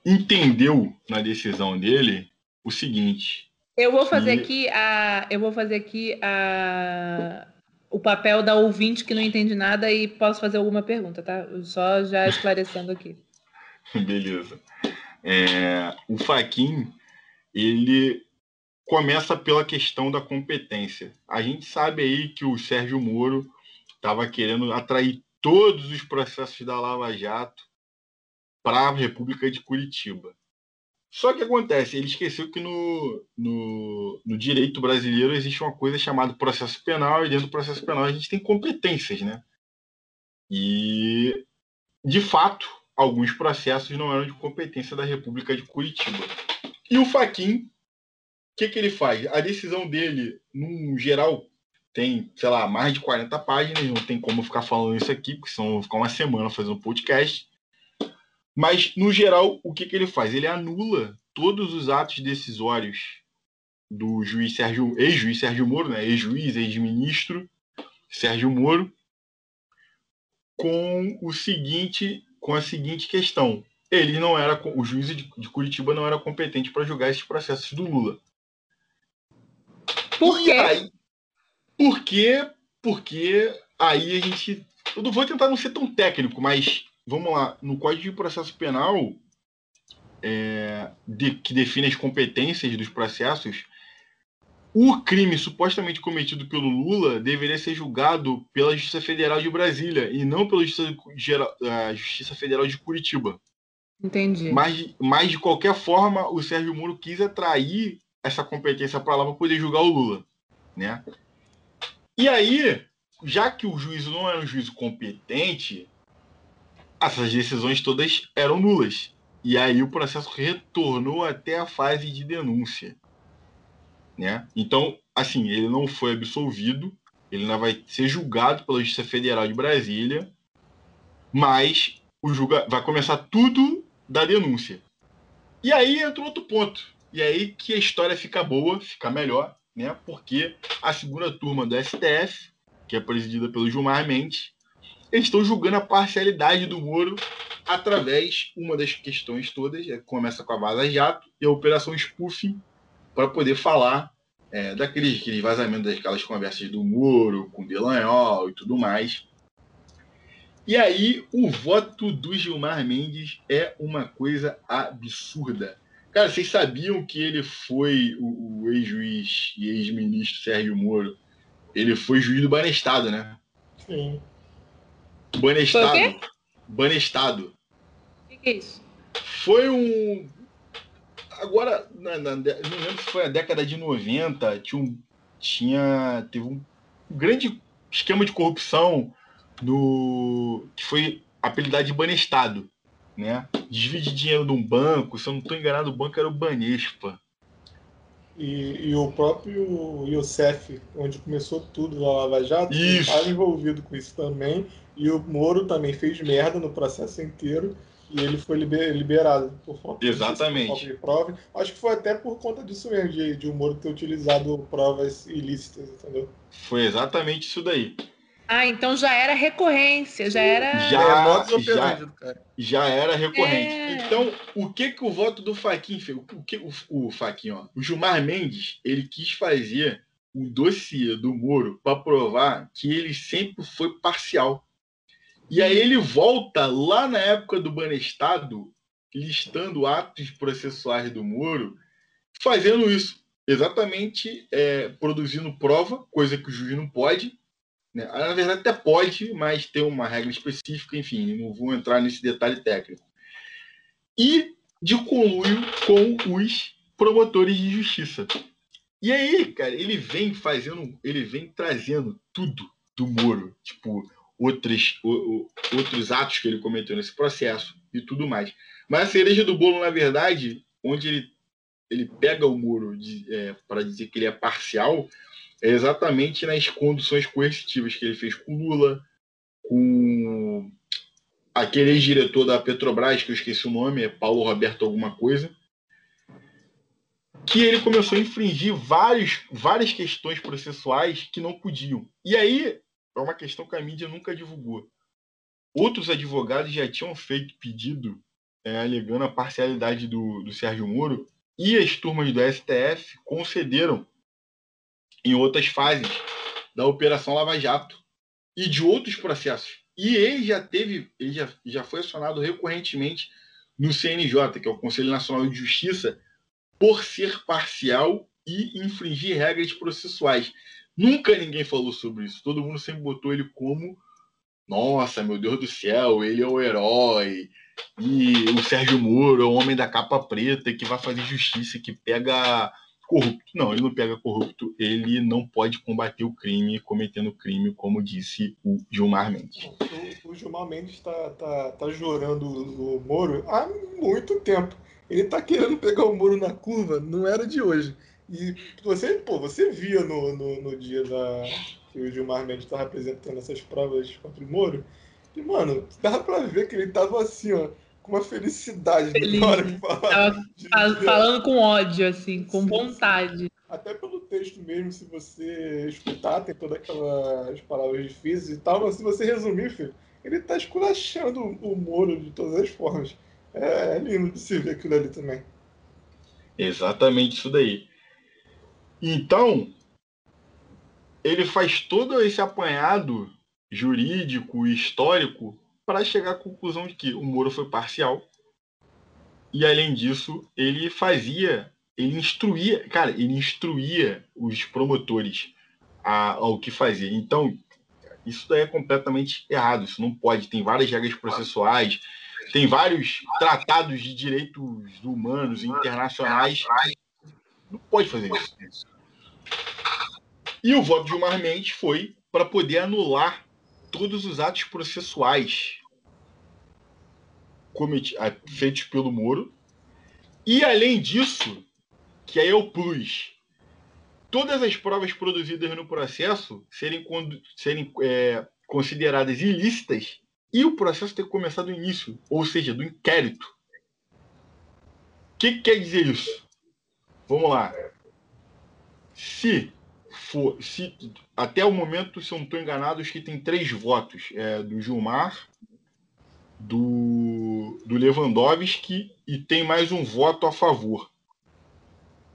entendeu na decisão dele o seguinte. Eu vou fazer aqui a, eu vou fazer aqui a, o papel da ouvinte que não entende nada e posso fazer alguma pergunta, tá? Só já *laughs* esclarecendo aqui. Beleza. É, o Faquin ele começa pela questão da competência. A gente sabe aí que o Sérgio Moro estava querendo atrair todos os processos da Lava Jato para a República de Curitiba. Só que acontece, ele esqueceu que no, no, no, direito brasileiro existe uma coisa chamada processo penal, e dentro do processo penal a gente tem competências, né? E, de fato, alguns processos não eram de competência da República de Curitiba. E o Faquin que, que ele faz? A decisão dele, num geral, tem, sei lá, mais de 40 páginas, não tem como ficar falando isso aqui, porque senão eu vou ficar uma semana fazendo podcast. Mas, no geral, o que, que ele faz? Ele anula todos os atos decisórios do juiz Sérgio, ex-juiz Sérgio Moro, né? ex-juiz, ex-ministro Sérgio Moro, com o seguinte, com a seguinte questão: ele não era, o juiz de, Curitiba não era competente para julgar esses processos do Lula. Por quê? Aí, por quê? Porque aí a gente, eu não vou tentar não ser tão técnico, mas vamos lá, no Código de Processo Penal é, de, que define as competências dos processos, o crime supostamente cometido pelo Lula deveria ser julgado pela Justiça Federal de Brasília e não pela Justiça, Justiça Federal de Curitiba. Entendi. Mas, mas, de qualquer forma, o Sérgio Moro quis atrair essa competência para lá para poder julgar o Lula. Né? E aí, já que o juízo não era um juízo competente, essas decisões todas eram nulas. E aí o processo retornou até a fase de denúncia. Né? Então, assim, ele não foi absolvido, ele ainda vai ser julgado pela Justiça Federal de Brasília, mas o julga vai começar tudo da denúncia. E aí entra outro ponto. E aí que a história fica boa, fica melhor, né? Porque a segunda turma do STF, que é presidida pelo Gilmar Mendes, eles estão julgando a parcialidade do Moro através, uma das questões todas, é, começa com a Vaza Jato e a Operação Spoofing, para poder falar é, daqueles, daqueles vazamentos daquelas conversas do Moro com Delanhol e tudo mais. E aí, o voto do Gilmar Mendes é uma coisa absurda. Cara, vocês sabiam que ele foi o, o ex-juiz e ex-ministro Sérgio Moro? Ele foi juiz do Banestado, né? Sim. Banestado. Foi o quê? Banestado. O que, que é isso? Foi um. Agora, na, na, não lembro se foi a década de 90, tinha, um, tinha teve um grande esquema de corrupção no que foi apelidado de Banestado né? Desvio de dinheiro de um banco, se eu não estou enganado, o banco era o Banespa. E, e o próprio Youssef, onde começou tudo na Lava Jato, estava envolvido com isso também. E o Moro também fez merda no processo inteiro e ele foi liberado por falta Exatamente. de prova. Acho que foi até por conta disso mesmo, de, de o Moro ter utilizado provas ilícitas, entendeu? Foi exatamente isso daí. Ah, então já era recorrência, já era. Já, é, já, já era recorrente. É... Então, o que que o voto do Faquin fez? O que o, o Faquin, ó, o Gilmar Mendes, ele quis fazer o dossiê do Moro para provar que ele sempre foi parcial. E aí ele volta lá na época do Banestado, listando atos processuais do Moro, fazendo isso. Exatamente é, produzindo prova, coisa que o juiz não pode, né? Na verdade, até pode, mas tem uma regra específica, enfim, não vou entrar nesse detalhe técnico. E de conluio com os promotores de justiça. E aí, cara, ele vem fazendo, ele vem trazendo tudo do Moro, tipo, outros, o, o, outros atos que ele cometeu nesse processo e tudo mais. Mas a cereja do bolo, na verdade, onde ele, ele pega o Moro é, para dizer que ele é parcial, é exatamente nas conduções coercitivas que ele fez com Lula, com aquele ex-diretor da Petrobras, que eu esqueci o nome, é Paulo Roberto alguma coisa, que ele começou a infringir vários, várias questões processuais que não podiam. E aí é uma questão que a mídia nunca divulgou. Outros advogados já tinham feito pedido é, alegando a parcialidade do, do Sérgio Moro e as turmas do STF concederam em outras fases da Operação Lava Jato e de outros processos. E ele já teve, ele já, já foi acionado recorrentemente no CNJ, que é o Conselho Nacional de Justiça, por ser parcial e infringir regras processuais. Nunca ninguém falou sobre isso. Todo mundo sempre botou ele como nossa, meu Deus do céu, ele é o herói. E o Sérgio Moro é o homem da capa preta que vai fazer justiça, que pega corrupto. Não, ele não pega corrupto, ele não pode combater o crime cometendo crime, como disse o Gilmar Mendes. O, o Gilmar Mendes está tá, tá jorando o Moro há muito tempo. Ele está querendo pegar o Moro na curva, não era de hoje. E você, pô, você via no, no, no dia da, que o Gilmar Mendes estava apresentando essas provas contra o Moro, e, mano, dava pra ver que ele tava assim, ó, com uma felicidade Feliz. na hora que falava. Tava falando com ódio, assim, com Sim. vontade. Até pelo texto mesmo, se você escutar, tem todas aquelas palavras difíceis e tal, mas se você resumir, filho, ele tá esculachando o Moro de todas as formas. É, é lindo de se ver aquilo ali também. Exatamente isso daí. Então, ele faz todo esse apanhado jurídico e histórico para chegar à conclusão de que o Moro foi parcial. E além disso, ele fazia, ele instruía, cara, ele instruía os promotores a- ao que fazer. Então, isso daí é completamente errado. Isso não pode. Tem várias regras processuais, tem vários tratados de direitos humanos internacionais. Não pode fazer isso. E o voto de Gilmar Mendes foi para poder anular todos os atos processuais feitos pelo Moro. E além disso, que aí é o plus, todas as provas produzidas no processo serem, serem é, consideradas ilícitas e o processo ter começado do início, ou seja, do inquérito. O que, que quer dizer isso? Vamos lá. Se for, se até o momento, se eu não estou enganado, acho que tem três votos: é, do Gilmar, do, do Lewandowski e tem mais um voto a favor.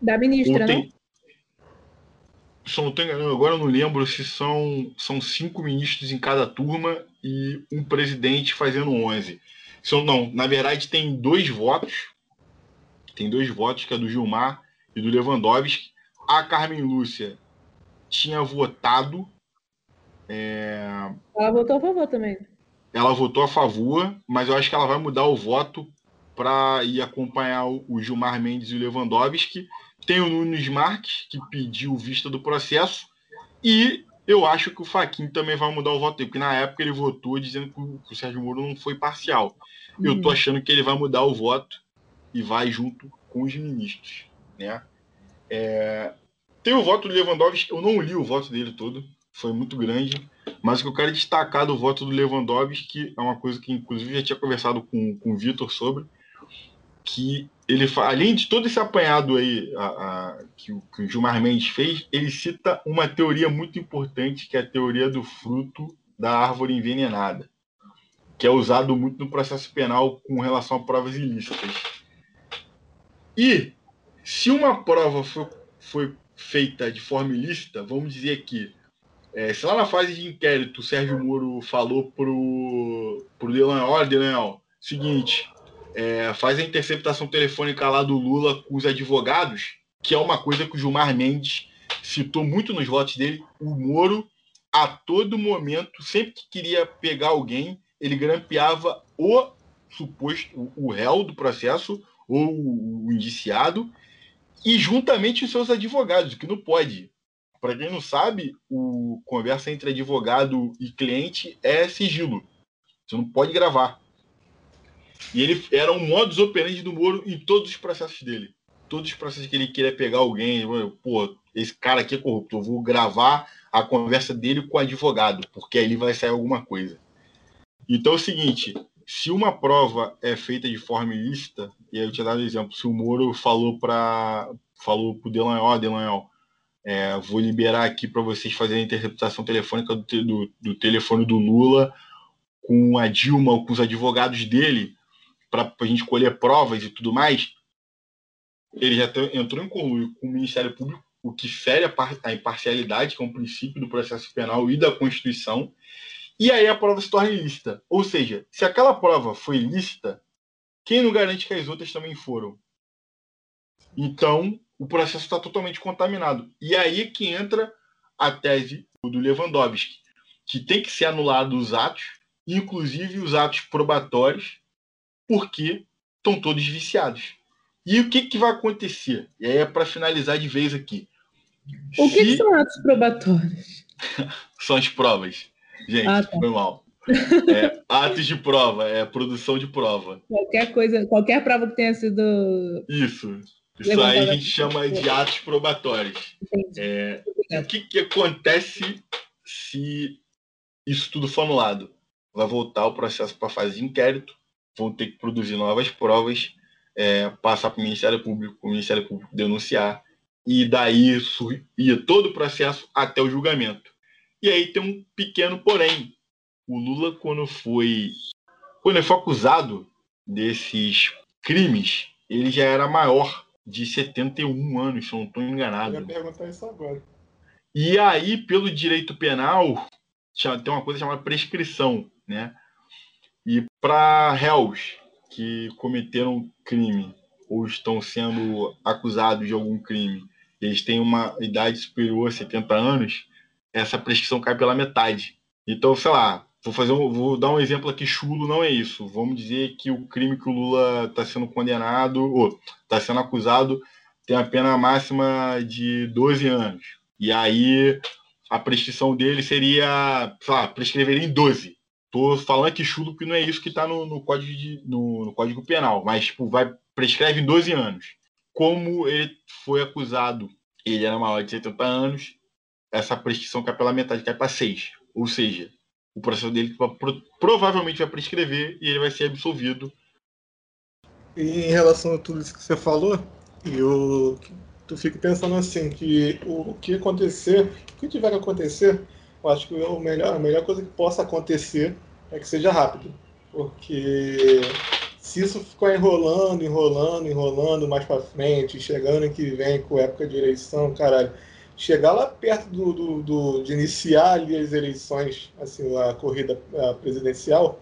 Da ministra, né? tem- Se eu não estou enganado, agora eu não lembro se são, são cinco ministros em cada turma e um presidente fazendo 11. Se eu, não, na verdade tem dois votos. Tem dois votos, que é do Gilmar e do Lewandowski. A Carmen Lúcia tinha votado Ela votou a favor também. ela votou a favor, mas eu acho que ela vai mudar o voto para ir acompanhar o Gilmar Mendes e o Lewandowski. Tem o Nunes Marques, que pediu vista do processo, e eu acho que o Faquin também vai mudar o voto dele, porque na época ele votou dizendo que o Sérgio Moro não foi parcial. Eu tô achando que ele vai mudar o voto e vai junto com os ministros, né? É, Tem o voto do Lewandowski, eu não li o voto dele todo, foi muito grande, mas o que eu quero destacar do voto do Lewandowski é uma coisa que, inclusive, já tinha conversado com, com o Vitor sobre, que ele, além de todo esse apanhado aí a- a- que, o, que o Gilmar Mendes fez, ele cita uma teoria muito importante, que é a teoria do fruto da árvore envenenada, que é usado muito no processo penal com relação a provas ilícitas. E se uma prova foi, foi feita de forma ilícita, vamos dizer que é, se lá na fase de inquérito o Sérgio Moro falou pro, pro Delanhol, olha, Delanhol, seguinte, é, faz a interceptação telefônica lá do Lula com os advogados, que é uma coisa que o Gilmar Mendes citou muito nos votos dele, o Moro, a todo momento, sempre que queria pegar alguém, ele grampeava o suposto, o, réu do processo, ou o indiciado, e juntamente os seus advogados, que não pode. Para quem não sabe, o conversa entre advogado e cliente é sigilo. Você não pode gravar. E ele era um modus operandi do Moro em todos os processos dele. Todos os processos que ele queria pegar alguém, pô, esse cara aqui é corrupto, eu vou gravar a conversa dele com o advogado, porque aí vai sair alguma coisa. Então é o seguinte, se uma prova é feita de forma ilícita, e eu tinha dado exemplo, se o Moro falou para falou pro Delanhol, Delanhol, é, vou liberar aqui para vocês fazerem a interceptação telefônica do, do, do telefone do Lula com a Dilma ou com os advogados dele para a gente colher provas e tudo mais. Ele já entrou em conluio com o Ministério Público, o que fere a, a imparcialidade, que é um princípio do processo penal e da Constituição. E aí a prova se torna ilícita. Ou seja, se aquela prova foi ilícita, quem não garante que as outras também foram? Então, o processo está totalmente contaminado. E aí que entra a tese do Lewandowski, que tem que ser anulado os atos, inclusive os atos probatórios, porque estão todos viciados. E o que, que vai acontecer? E aí é para finalizar de vez aqui. O que, que Se- são atos probatórios? *laughs* são as provas. Gente, Ah, tá. foi mal. É, atos de prova, é produção de prova. Qualquer coisa, qualquer prova que tenha sido. Isso, Isso aí a gente chama de atos probatórios. É, o que, que acontece se isso tudo for anulado? Vai voltar o processo para a fase de inquérito, vão ter que produzir novas provas, é, passar para o Ministério Público, o Ministério Público denunciar, e daí isso ia todo o processo até o julgamento. E aí tem um pequeno porém. O Lula, quando foi, quando ele foi acusado desses crimes, ele já era maior de 71 anos, se eu não estou enganado. Eu ia perguntar isso agora. E aí, pelo direito penal, tem uma coisa chamada prescrição, né? E para réus que cometeram crime ou estão sendo acusados de algum crime, eles têm uma idade superior a 70 anos, essa prescrição cai pela metade. Então, sei lá, vou fazer um, vou dar um exemplo aqui chulo, não é isso. Vamos dizer que o crime que o Lula está sendo condenado ou está sendo acusado tem a pena máxima de 12 anos. E aí a prescrição dele seria, sei lá, prescreveria em 12. Tô falando que chulo porque não é isso que está no, no, código no, no, Código Penal, mas tipo, vai prescreve em 12 anos. Como ele foi acusado, ele era maior de 70 anos, essa prescrição cai pela metade, cai para 6. Ou seja, o processo dele provavelmente vai prescrever e ele vai ser absolvido. E em relação a tudo isso que você falou, eu tu fico pensando assim, que o que acontecer, o que tiver que acontecer, eu acho que o melhor, a melhor coisa que possa acontecer é que seja rápido. Porque se isso ficar enrolando, enrolando, enrolando mais para frente, chegando que vem com época de eleição, caralho, chegar lá perto do, do, do, de iniciar ali as eleições, assim, a corrida presidencial,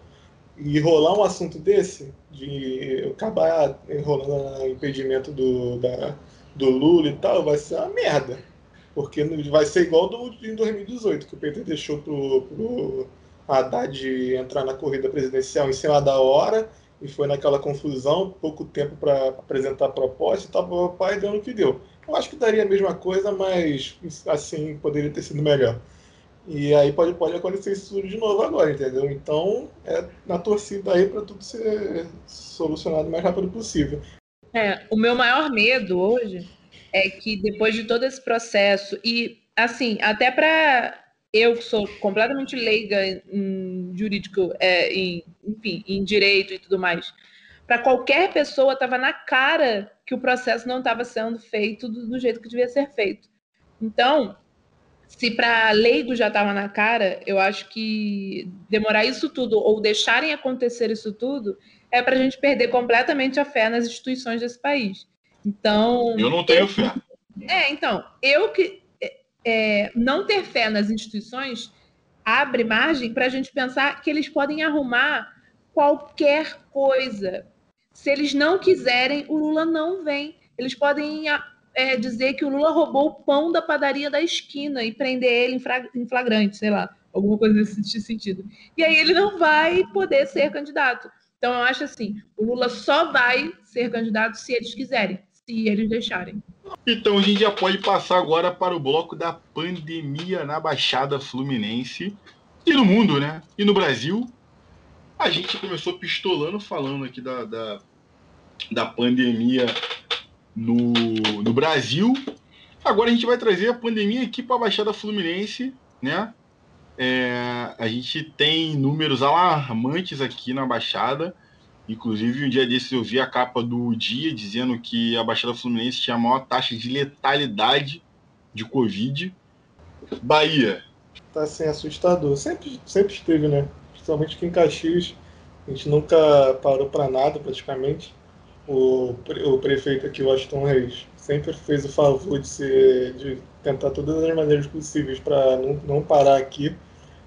e rolar um assunto desse, de acabar enrolando o impedimento do, da, do Lula e tal, vai ser uma merda. Porque vai ser igual do, em 2018, que o PT deixou pro, pro Haddad entrar na corrida presidencial em cima da hora, e foi naquela confusão, pouco tempo para apresentar a proposta e tal, o pai deu no que deu. Eu acho que daria a mesma coisa, mas assim poderia ter sido melhor. E aí pode, pode acontecer isso de novo agora, entendeu? Então é na torcida aí para tudo ser solucionado o mais rápido possível. É, o meu maior medo hoje é que depois de todo esse processo, e assim, até para eu que sou completamente leiga em jurídico, é, em, enfim, em direito e tudo mais, para qualquer pessoa estava na cara que o processo não estava sendo feito do, do, jeito que devia ser feito. Então, se para leigo já estava na cara, eu acho que demorar isso tudo ou deixarem acontecer isso tudo é para a gente perder completamente a fé nas instituições desse país. Então. Eu não tenho fé. É, então, eu que. É, não ter fé nas instituições abre margem para a gente pensar que eles podem arrumar qualquer coisa se eles não quiserem, o Lula não vem. Eles podem é, dizer que o Lula roubou o pão da padaria da esquina e prender ele em flagrante, sei lá, alguma coisa nesse sentido. E aí ele não vai poder ser candidato. Então eu acho assim, o Lula só vai ser candidato se eles quiserem, se eles deixarem. Então a gente já pode passar agora para o bloco da pandemia na Baixada Fluminense e no mundo, né? E no Brasil. A gente começou pistolando falando aqui da, da da pandemia no, no Brasil. Agora a gente vai trazer a pandemia aqui para a Baixada Fluminense, né? É, a gente tem números alarmantes aqui na Baixada. Inclusive, um dia desses eu vi a capa do dia dizendo que a Baixada Fluminense tinha a maior taxa de letalidade de Covid. Bahia. Tá assim, assustador. Sempre, sempre esteve, né? Principalmente aqui em Caxias. A gente nunca parou para nada, praticamente o, o prefeito aqui, Washington Reis, sempre fez o favor de, ser, de tentar todas as maneiras possíveis para não, não parar aqui.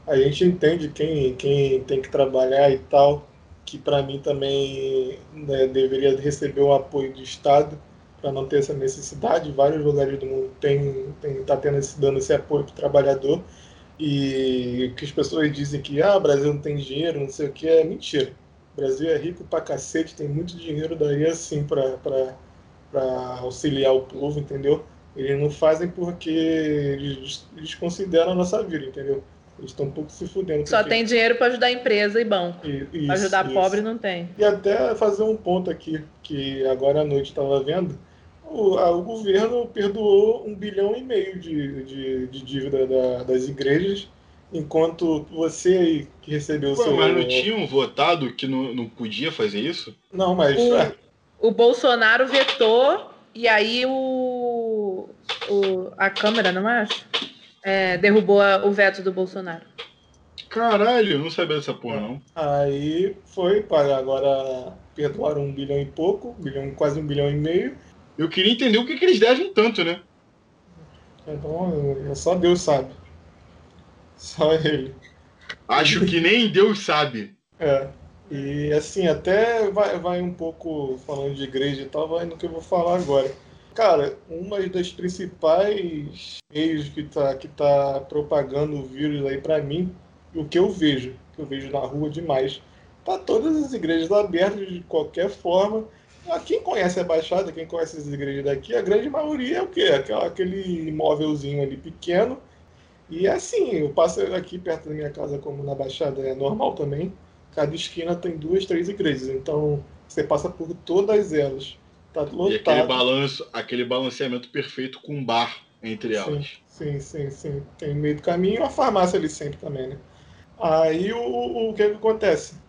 A gente entende quem, quem tem que trabalhar e tal, que para mim também né, deveria receber o apoio do Estado para não ter essa necessidade. Vários lugares do mundo tem, tá tendo esse, dando esse apoio para o trabalhador. E que as pessoas dizem que ah, o Brasil não tem dinheiro, não sei o que, é mentira. O Brasil é rico pra cacete, tem muito dinheiro daí assim pra, pra, pra auxiliar o povo, entendeu? Eles não fazem porque eles, eles consideram a nossa vida, entendeu? Eles estão um pouco se fudendo. Só tem dinheiro para ajudar a empresa e banco. E, ajudar isso. pobre não tem. E até fazer um ponto aqui, que agora à noite estava vendo, o, a, o governo perdoou um bilhão e meio de, de, de dívida da, das igrejas, enquanto você aí que recebeu o seu. mas não tinham votado que não, não podia fazer isso? Não, mas. O, é, o Bolsonaro vetou e aí o, o a Câmara, não acho? É, derrubou a- o veto do Bolsonaro. Caralho, eu não sabia dessa porra, não. aí foi para agora perdoaram um bilhão e pouco, um bilhão, quase um bilhão e meio. Eu queria entender o que, que eles devem tanto, né? Então, só Deus sabe. Só ele. Acho que nem Deus sabe. É. E assim, até vai, vai um pouco falando de igreja e tal, vai no que eu vou falar agora. Cara, uma das principais meios que tá, que tá propagando o vírus aí pra mim, o que eu vejo, que eu vejo na rua demais, tá todas as igrejas abertas de qualquer forma. Quem conhece a Baixada, quem conhece as igrejas daqui, a grande maioria é o quê? Aquele imóvelzinho ali pequeno. E assim, eu passo aqui perto da minha casa, como na Baixada é normal também. Cada esquina tem duas, três igrejas. Então você passa por todas elas. Tá E aquele lotado. balanço, aquele balanceamento perfeito com um bar entre elas. Sim, sim, sim. Tem no meio do caminho uma farmácia ali sempre também, né? Aí o, o, o que, que acontece?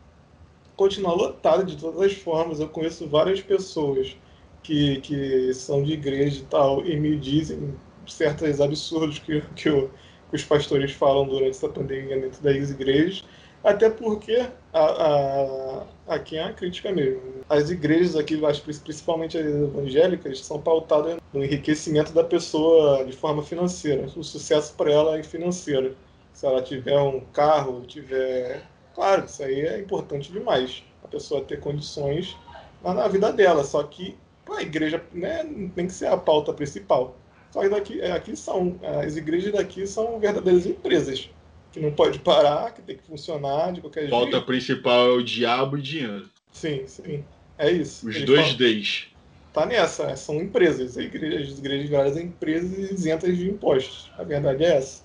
Continua lotado de todas as formas. Eu conheço várias pessoas que, que são de igreja e tal e me dizem certos absurdos que, que, o- que os pastores falam durante essa pandemia dentro das igrejas. Até porque a, a, aqui é uma crítica mesmo. As igrejas aqui, eu principalmente as evangélicas, são pautadas no enriquecimento da pessoa de forma financeira. O sucesso para ela é financeiro. Se ela tiver um carro, tiver. Claro, isso aí é importante demais. A pessoa ter condições lá na vida dela. Só que a igreja né, não tem que ser a pauta principal. Só que daqui, é, aqui são. As igrejas daqui são verdadeiras empresas. Que não pode parar, que tem que funcionar de qualquer Pauta jeito. principal é o diabo e dinheiro. Sim, sim. É isso. Os Eles dois falam- Ds. tá nessa, né? são empresas. A igreja, as igrejas viradas empresas isentas de impostos. A verdade é essa.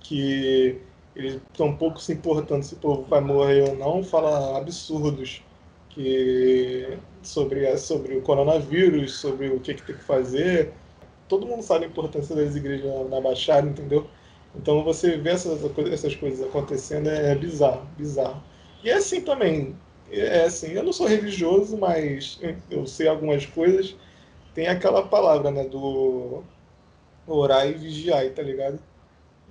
Que eles estão pouco se importando se o povo vai morrer ou não, fala absurdos que sobre, sobre o coronavírus, sobre o que, que tem que fazer. Todo mundo sabe a importância das igrejas na, na Baixada, entendeu? Então você vê essas, essas coisas acontecendo é bizarro, bizarro. E é assim também, é assim, eu não sou religioso, mas eu sei algumas coisas. Tem aquela palavra, né, do orar e vigiar, tá ligado?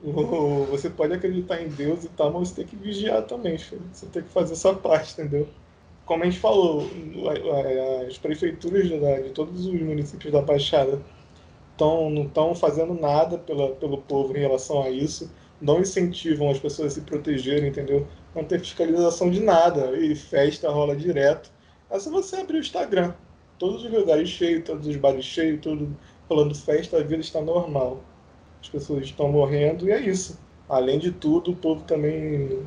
*laughs* Você pode acreditar em Deus e tal, mas você tem que vigiar também, filho. Você tem que fazer essa parte, entendeu? Como a gente falou, a- a- as prefeituras de todos os municípios da Baixada tão, não estão fazendo nada pela, pelo povo em relação a isso, não incentivam as pessoas a se protegerem, entendeu? Não tem fiscalização de nada, e festa rola direto. É só você abrir o Instagram, todos os lugares cheios, todos os bares cheios, tudo rolando festa, a vida está normal. As pessoas estão morrendo e é isso. Além de tudo, o povo também.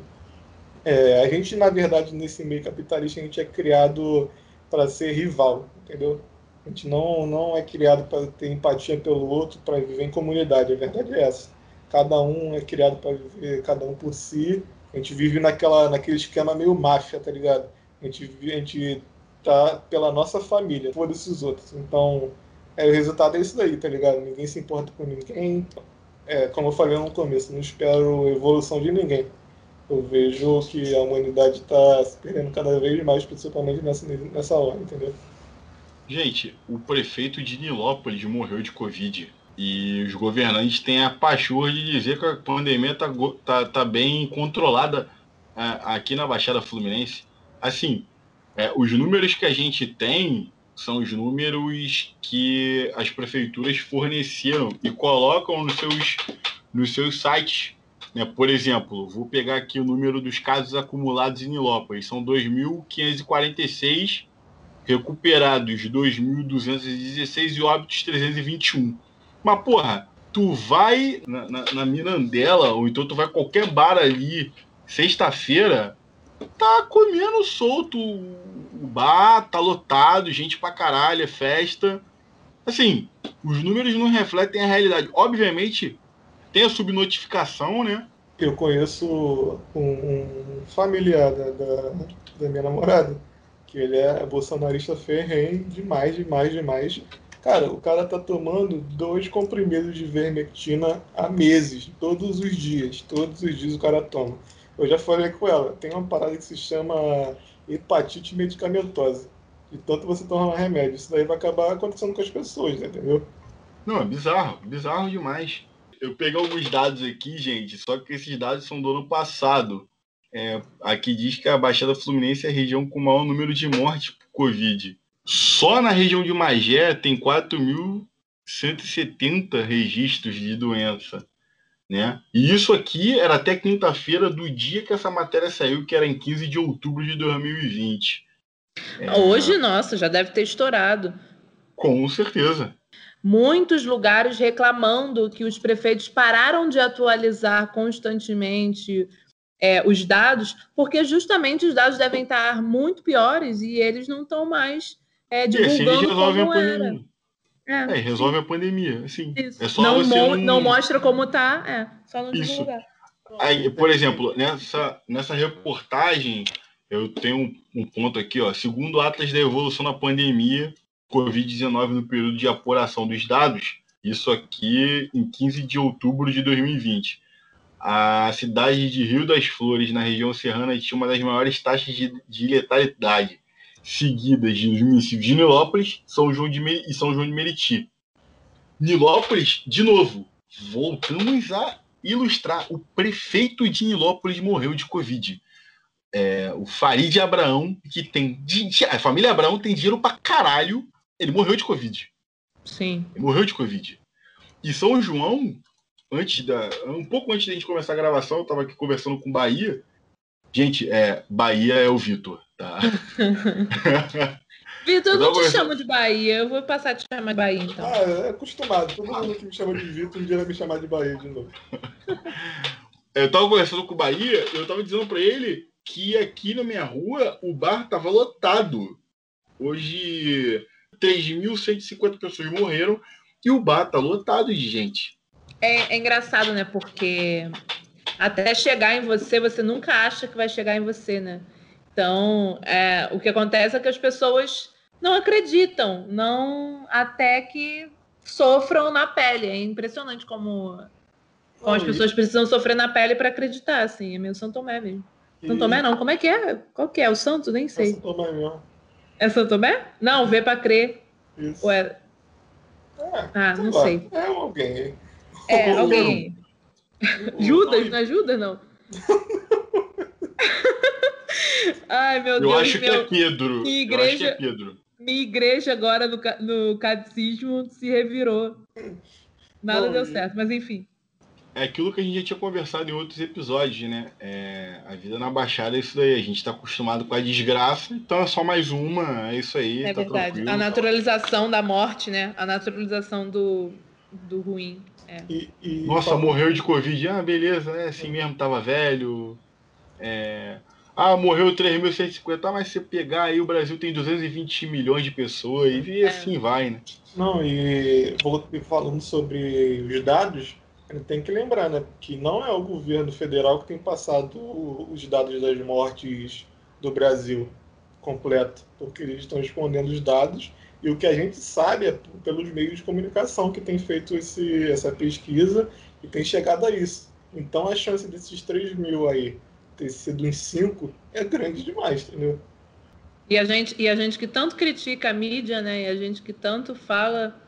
é, a gente, na verdade, nesse meio capitalista, a gente é criado para ser rival, entendeu? A gente não, não é criado para ter empatia pelo outro, para viver em comunidade. A verdade é essa. Cada um é criado para viver, cada um por si. A gente vive naquela, naquele esquema meio máfia, tá ligado? A gente, a gente tá pela nossa família, foda-se os outros. Então, é, o resultado é isso daí, tá ligado? Ninguém se importa com ninguém. É, como eu falei no começo, não espero evolução de ninguém. Eu vejo que a humanidade está se perdendo cada vez mais, principalmente nessa, nessa hora, entendeu? Gente, o prefeito de Nilópolis morreu de Covid. E os governantes têm a pachorra de dizer que a pandemia tá, go- tá, tá bem controlada ah, aqui na Baixada Fluminense. Assim, é, os números que a gente tem são os números que as prefeituras forneceram e colocam nos seus, nos seus sites. né? Por exemplo, vou pegar aqui o número dos casos acumulados em Nilópolis. São 2.546 recuperados 2.216 e óbitos 321. Mas, porra, tu vai na, na, na Mirandela, ou então tu vai qualquer bar ali, sexta-feira, tá comendo solto o bar, tá lotado, gente pra caralho, é festa. Assim, os números não refletem a realidade. Obviamente, tem a subnotificação, né? Eu conheço um, um familiar da, da, da minha namorada, que ele é bolsonarista ferrenho demais, demais, demais. Cara, o cara tá tomando dois comprimidos de vermectina há meses, todos os dias. Todos os dias o cara toma. Eu já falei com ela, tem uma parada que se chama hepatite medicamentosa. De tanto você tomar remédio. Isso daí vai acabar acontecendo com as pessoas, entendeu? Não, é bizarro, bizarro demais. Eu peguei alguns dados aqui, gente, só que esses dados são do ano passado. É, aqui diz que a Baixada Fluminense é a região com o maior número de mortes por Covid. Só na região de Magé tem 4.170 registros de doença. Né? E isso aqui era até quinta-feira do dia que essa matéria saiu, que era em 15 de outubro de 2020. É... Hoje, nossa, já deve ter estourado. Com certeza. Muitos lugares reclamando que os prefeitos pararam de atualizar constantemente é, os dados, porque justamente os dados devem estar muito piores e eles não estão mais é, divulgando e assim como era. É, é resolve sim. a pandemia, assim. Isso. É só não, mo não mostra como tá, é, só não Isso. divulgar. Aí, por exemplo, nessa, nessa reportagem, eu tenho um, um ponto aqui, ó. Segundo Atlas da Evolução da Pandemia, Covid-19 no período de apuração dos dados, isso aqui em 15 de outubro de 2020. A cidade de Rio das Flores, na região serrana, tinha uma das maiores taxas de, de letalidade seguidas dos municípios de Nilópolis São João de e São João de Meriti. Nilópolis, de novo, voltamos a ilustrar. O prefeito de Nilópolis morreu de Covid. É, o Farid Abraão, que tem. A família Abraão tem dinheiro pra caralho. Ele morreu de Covid. Sim. Ele morreu de Covid. E São João, antes da. Um pouco antes da gente começar a gravação, eu tava aqui conversando com Bahia. Gente, é, Bahia é o Vitor. Tá. *laughs* Vitor, eu não te chamo de Bahia. Eu vou passar a te chamar de Bahia, então. Ah, é acostumado. Todo mundo que me chama de Vitor um dia vai me chamar de Bahia de novo. *laughs* eu tava conversando com o Bahia eu tava dizendo pra ele que aqui na minha rua o bar tava lotado. Hoje 3.150 pessoas morreram e o bar tá lotado de gente. É, é engraçado, né? Porque até chegar em você, você nunca acha que vai chegar em você, né? Então, é, o que acontece é que as pessoas não acreditam, não até que sofram na pele. É impressionante como, como as pessoas precisam sofrer na pele para acreditar, assim. É meio São Tomé mesmo. E... São Tomé não, como é que é? Qual que é? O santo? Nem sei. É São Tomé mesmo. É São Tomé? Não, vê para crer. Isso. Ou é... é ah, não lá. sei. É alguém. É, *laughs* alguém. *laughs* Judas, não é Judas, não? *laughs* Ai, meu eu Deus. Acho meu... que é Pedro. Minha igreja, eu acho que é Pedro. Minha igreja agora no, no catecismo se revirou. Nada Bom, deu certo, mas enfim. É aquilo que a gente já tinha conversado em outros episódios, né? É, a vida na Baixada é isso daí. A gente está acostumado com a desgraça, então é só mais uma, é isso aí. É tá verdade. A naturalização da morte, né? A naturalização do, do ruim. É. E, e... Nossa, morreu de Covid. Ah, beleza, é assim mesmo, tava velho. É... Ah, morreu 3.150, ah, mas se pegar aí, o Brasil tem 220 milhões de pessoas e é. assim vai, né? Não, e falando sobre os dados, tem que lembrar, né, que não é o governo federal que tem passado os dados das mortes do Brasil completo, porque eles estão escondendo os dados e o que a gente sabe é pelos meios de comunicação que tem feito esse, essa pesquisa e tem chegado a isso. Então a chance desses 3 mil aí ter sido em cinco é grande demais, entendeu? E a gente, e a gente que tanto critica a mídia, né? E a gente que tanto fala,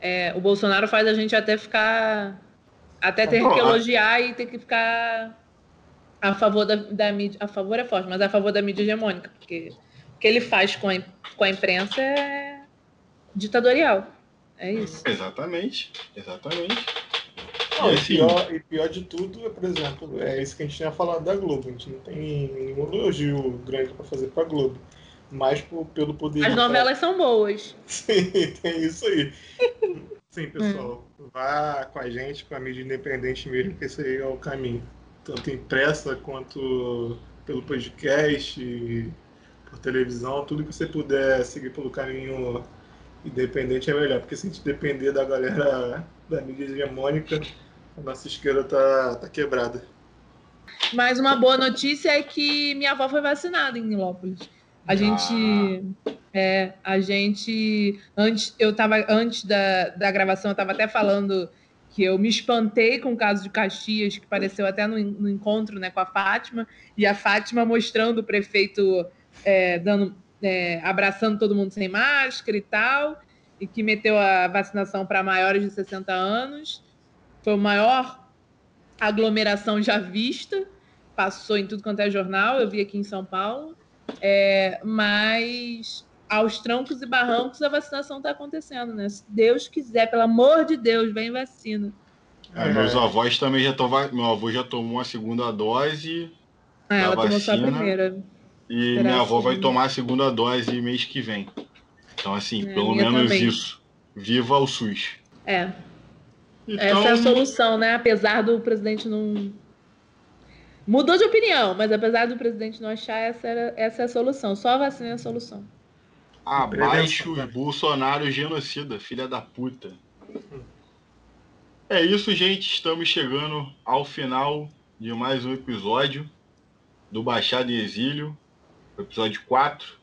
é, o Bolsonaro faz a gente até ficar, até ter que elogiar e ter que ficar a favor da, da mídia, a favor é forte, mas a favor da mídia hegemônica, porque o que ele faz com a, com a imprensa é ditatorial. É isso. Exatamente, exatamente. Não, e, assim, pior, e pior de tudo é, por exemplo, é isso que a gente tinha falado da Globo. A gente não tem nenhum elogio grande para fazer para Globo. Mas por, pelo poder. As novelas são boas. *laughs* Sim, tem isso aí. Sim, pessoal. Vá com a gente, com a mídia independente mesmo, que esse aí é o caminho. Tanto impressa quanto pelo podcast, por televisão, tudo que você puder seguir pelo caminho independente é melhor, porque se a gente depender da galera da mídia hegemônica, a nossa esquerda tá, tá quebrada. Mas uma boa notícia é que minha avó foi vacinada em Nilópolis. A gente. É, a gente. Antes, eu tava, antes da, da gravação, eu estava até falando que eu me espantei com o caso de Caxias, que apareceu até no, no encontro né, com a Fátima, e a Fátima mostrando o prefeito é, dando, é, abraçando todo mundo sem máscara e tal, e que meteu a vacinação para maiores de 60 anos. Foi a maior aglomeração já vista, passou em tudo quanto é jornal, eu vi aqui em São Paulo. É, mas aos trancos e barrancos a vacinação está acontecendo, né? Se Deus quiser, pelo amor de Deus, vem vacina. É, meus avós também já estão. Meu avô já tomou a segunda dose. Ah, ela vacina, tomou só a primeira. E minha avó vai tomar a segunda dose mês que vem. Então, assim, é, pelo menos também. isso. Viva o SUS. É. Então... Essa é a solução, né? Apesar do presidente não. Mudou de opinião, mas apesar do presidente não achar, essa, era, essa é a solução. Só a vacina é a solução. Abaixo Bolsonaro genocida, filha da puta. É isso, gente. Estamos chegando ao final de mais um episódio do Baixado em Exílio, episódio 4.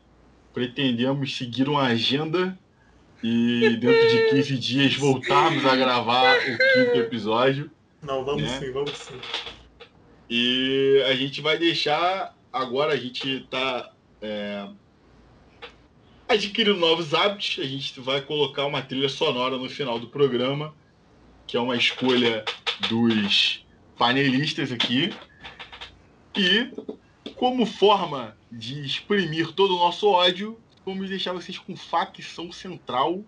Pretendemos seguir uma agenda e dentro de 15 dias voltarmos a gravar o quinto episódio. Não, vamos né? sim, vamos sim. E a gente vai deixar. Agora a gente está é, adquirindo novos hábitos. A gente vai colocar uma trilha sonora no final do programa, que é uma escolha dos panelistas aqui. E, como forma de exprimir todo o nosso ódio, vamos deixar vocês com facção central.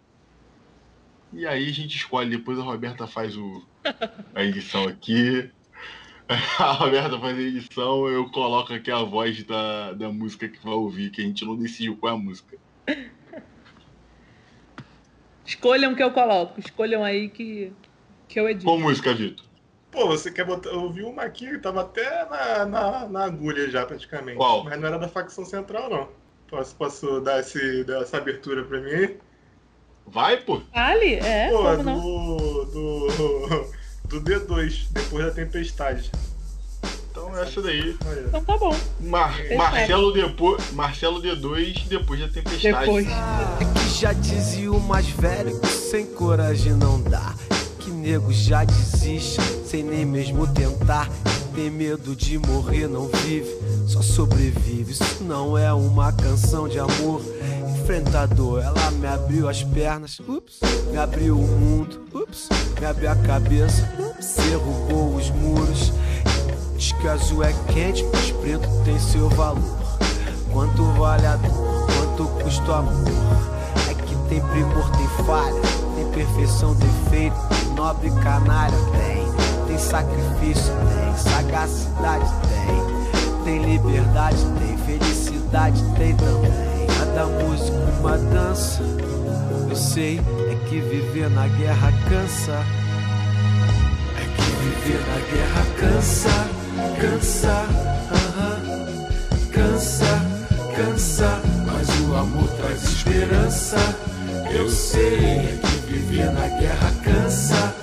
E aí a gente escolhe. Depois a Roberta faz o, a edição aqui. *laughs* A Roberta faz a edição, eu coloco aqui a voz da, da música que vai ouvir, que a gente não decidiu qual é a música. Escolham que eu coloco. Escolham aí que, que eu edito. Qual música, Vitor? Pô, você quer botar. Eu vi uma aqui que tava até na, na, na, agulha já, praticamente. Qual? Mas não era da facção central, não. Posso, posso dar, esse, dar essa abertura pra mim Vai, pô. Ali, é. Pô, do, do. Do D2, depois da tempestade. Então essa daí. Então tá bom. Mar Marcelo, depois, Marcelo D2, depois da tempestade. Depois. É que já dizia o mais velho que sem coragem não dá. Que nego já desiste, sem nem mesmo tentar. Tem medo de morrer, não vive, só sobrevive. Isso não é uma canção de amor enfrentador. Ela me abriu as pernas, ups, me abriu o mundo, ups, me abriu a cabeça, ups, derrubou os muros. Diz que azul é quente, mas preto tem seu valor. Quanto vale a dor, quanto custa o amor? É que tem primor, tem falha, tem perfeição, defeito, nobre canalha, tem. Tem sacrifício, tem sagacidade, tem. Tem liberdade, tem felicidade, tem também cada música uma dança. Eu sei, é que viver na guerra cansa. É que viver na guerra cansa, cansa, uh -huh. cansa, cansa. Mas o amor traz esperança. Eu sei, é que viver na guerra cansa.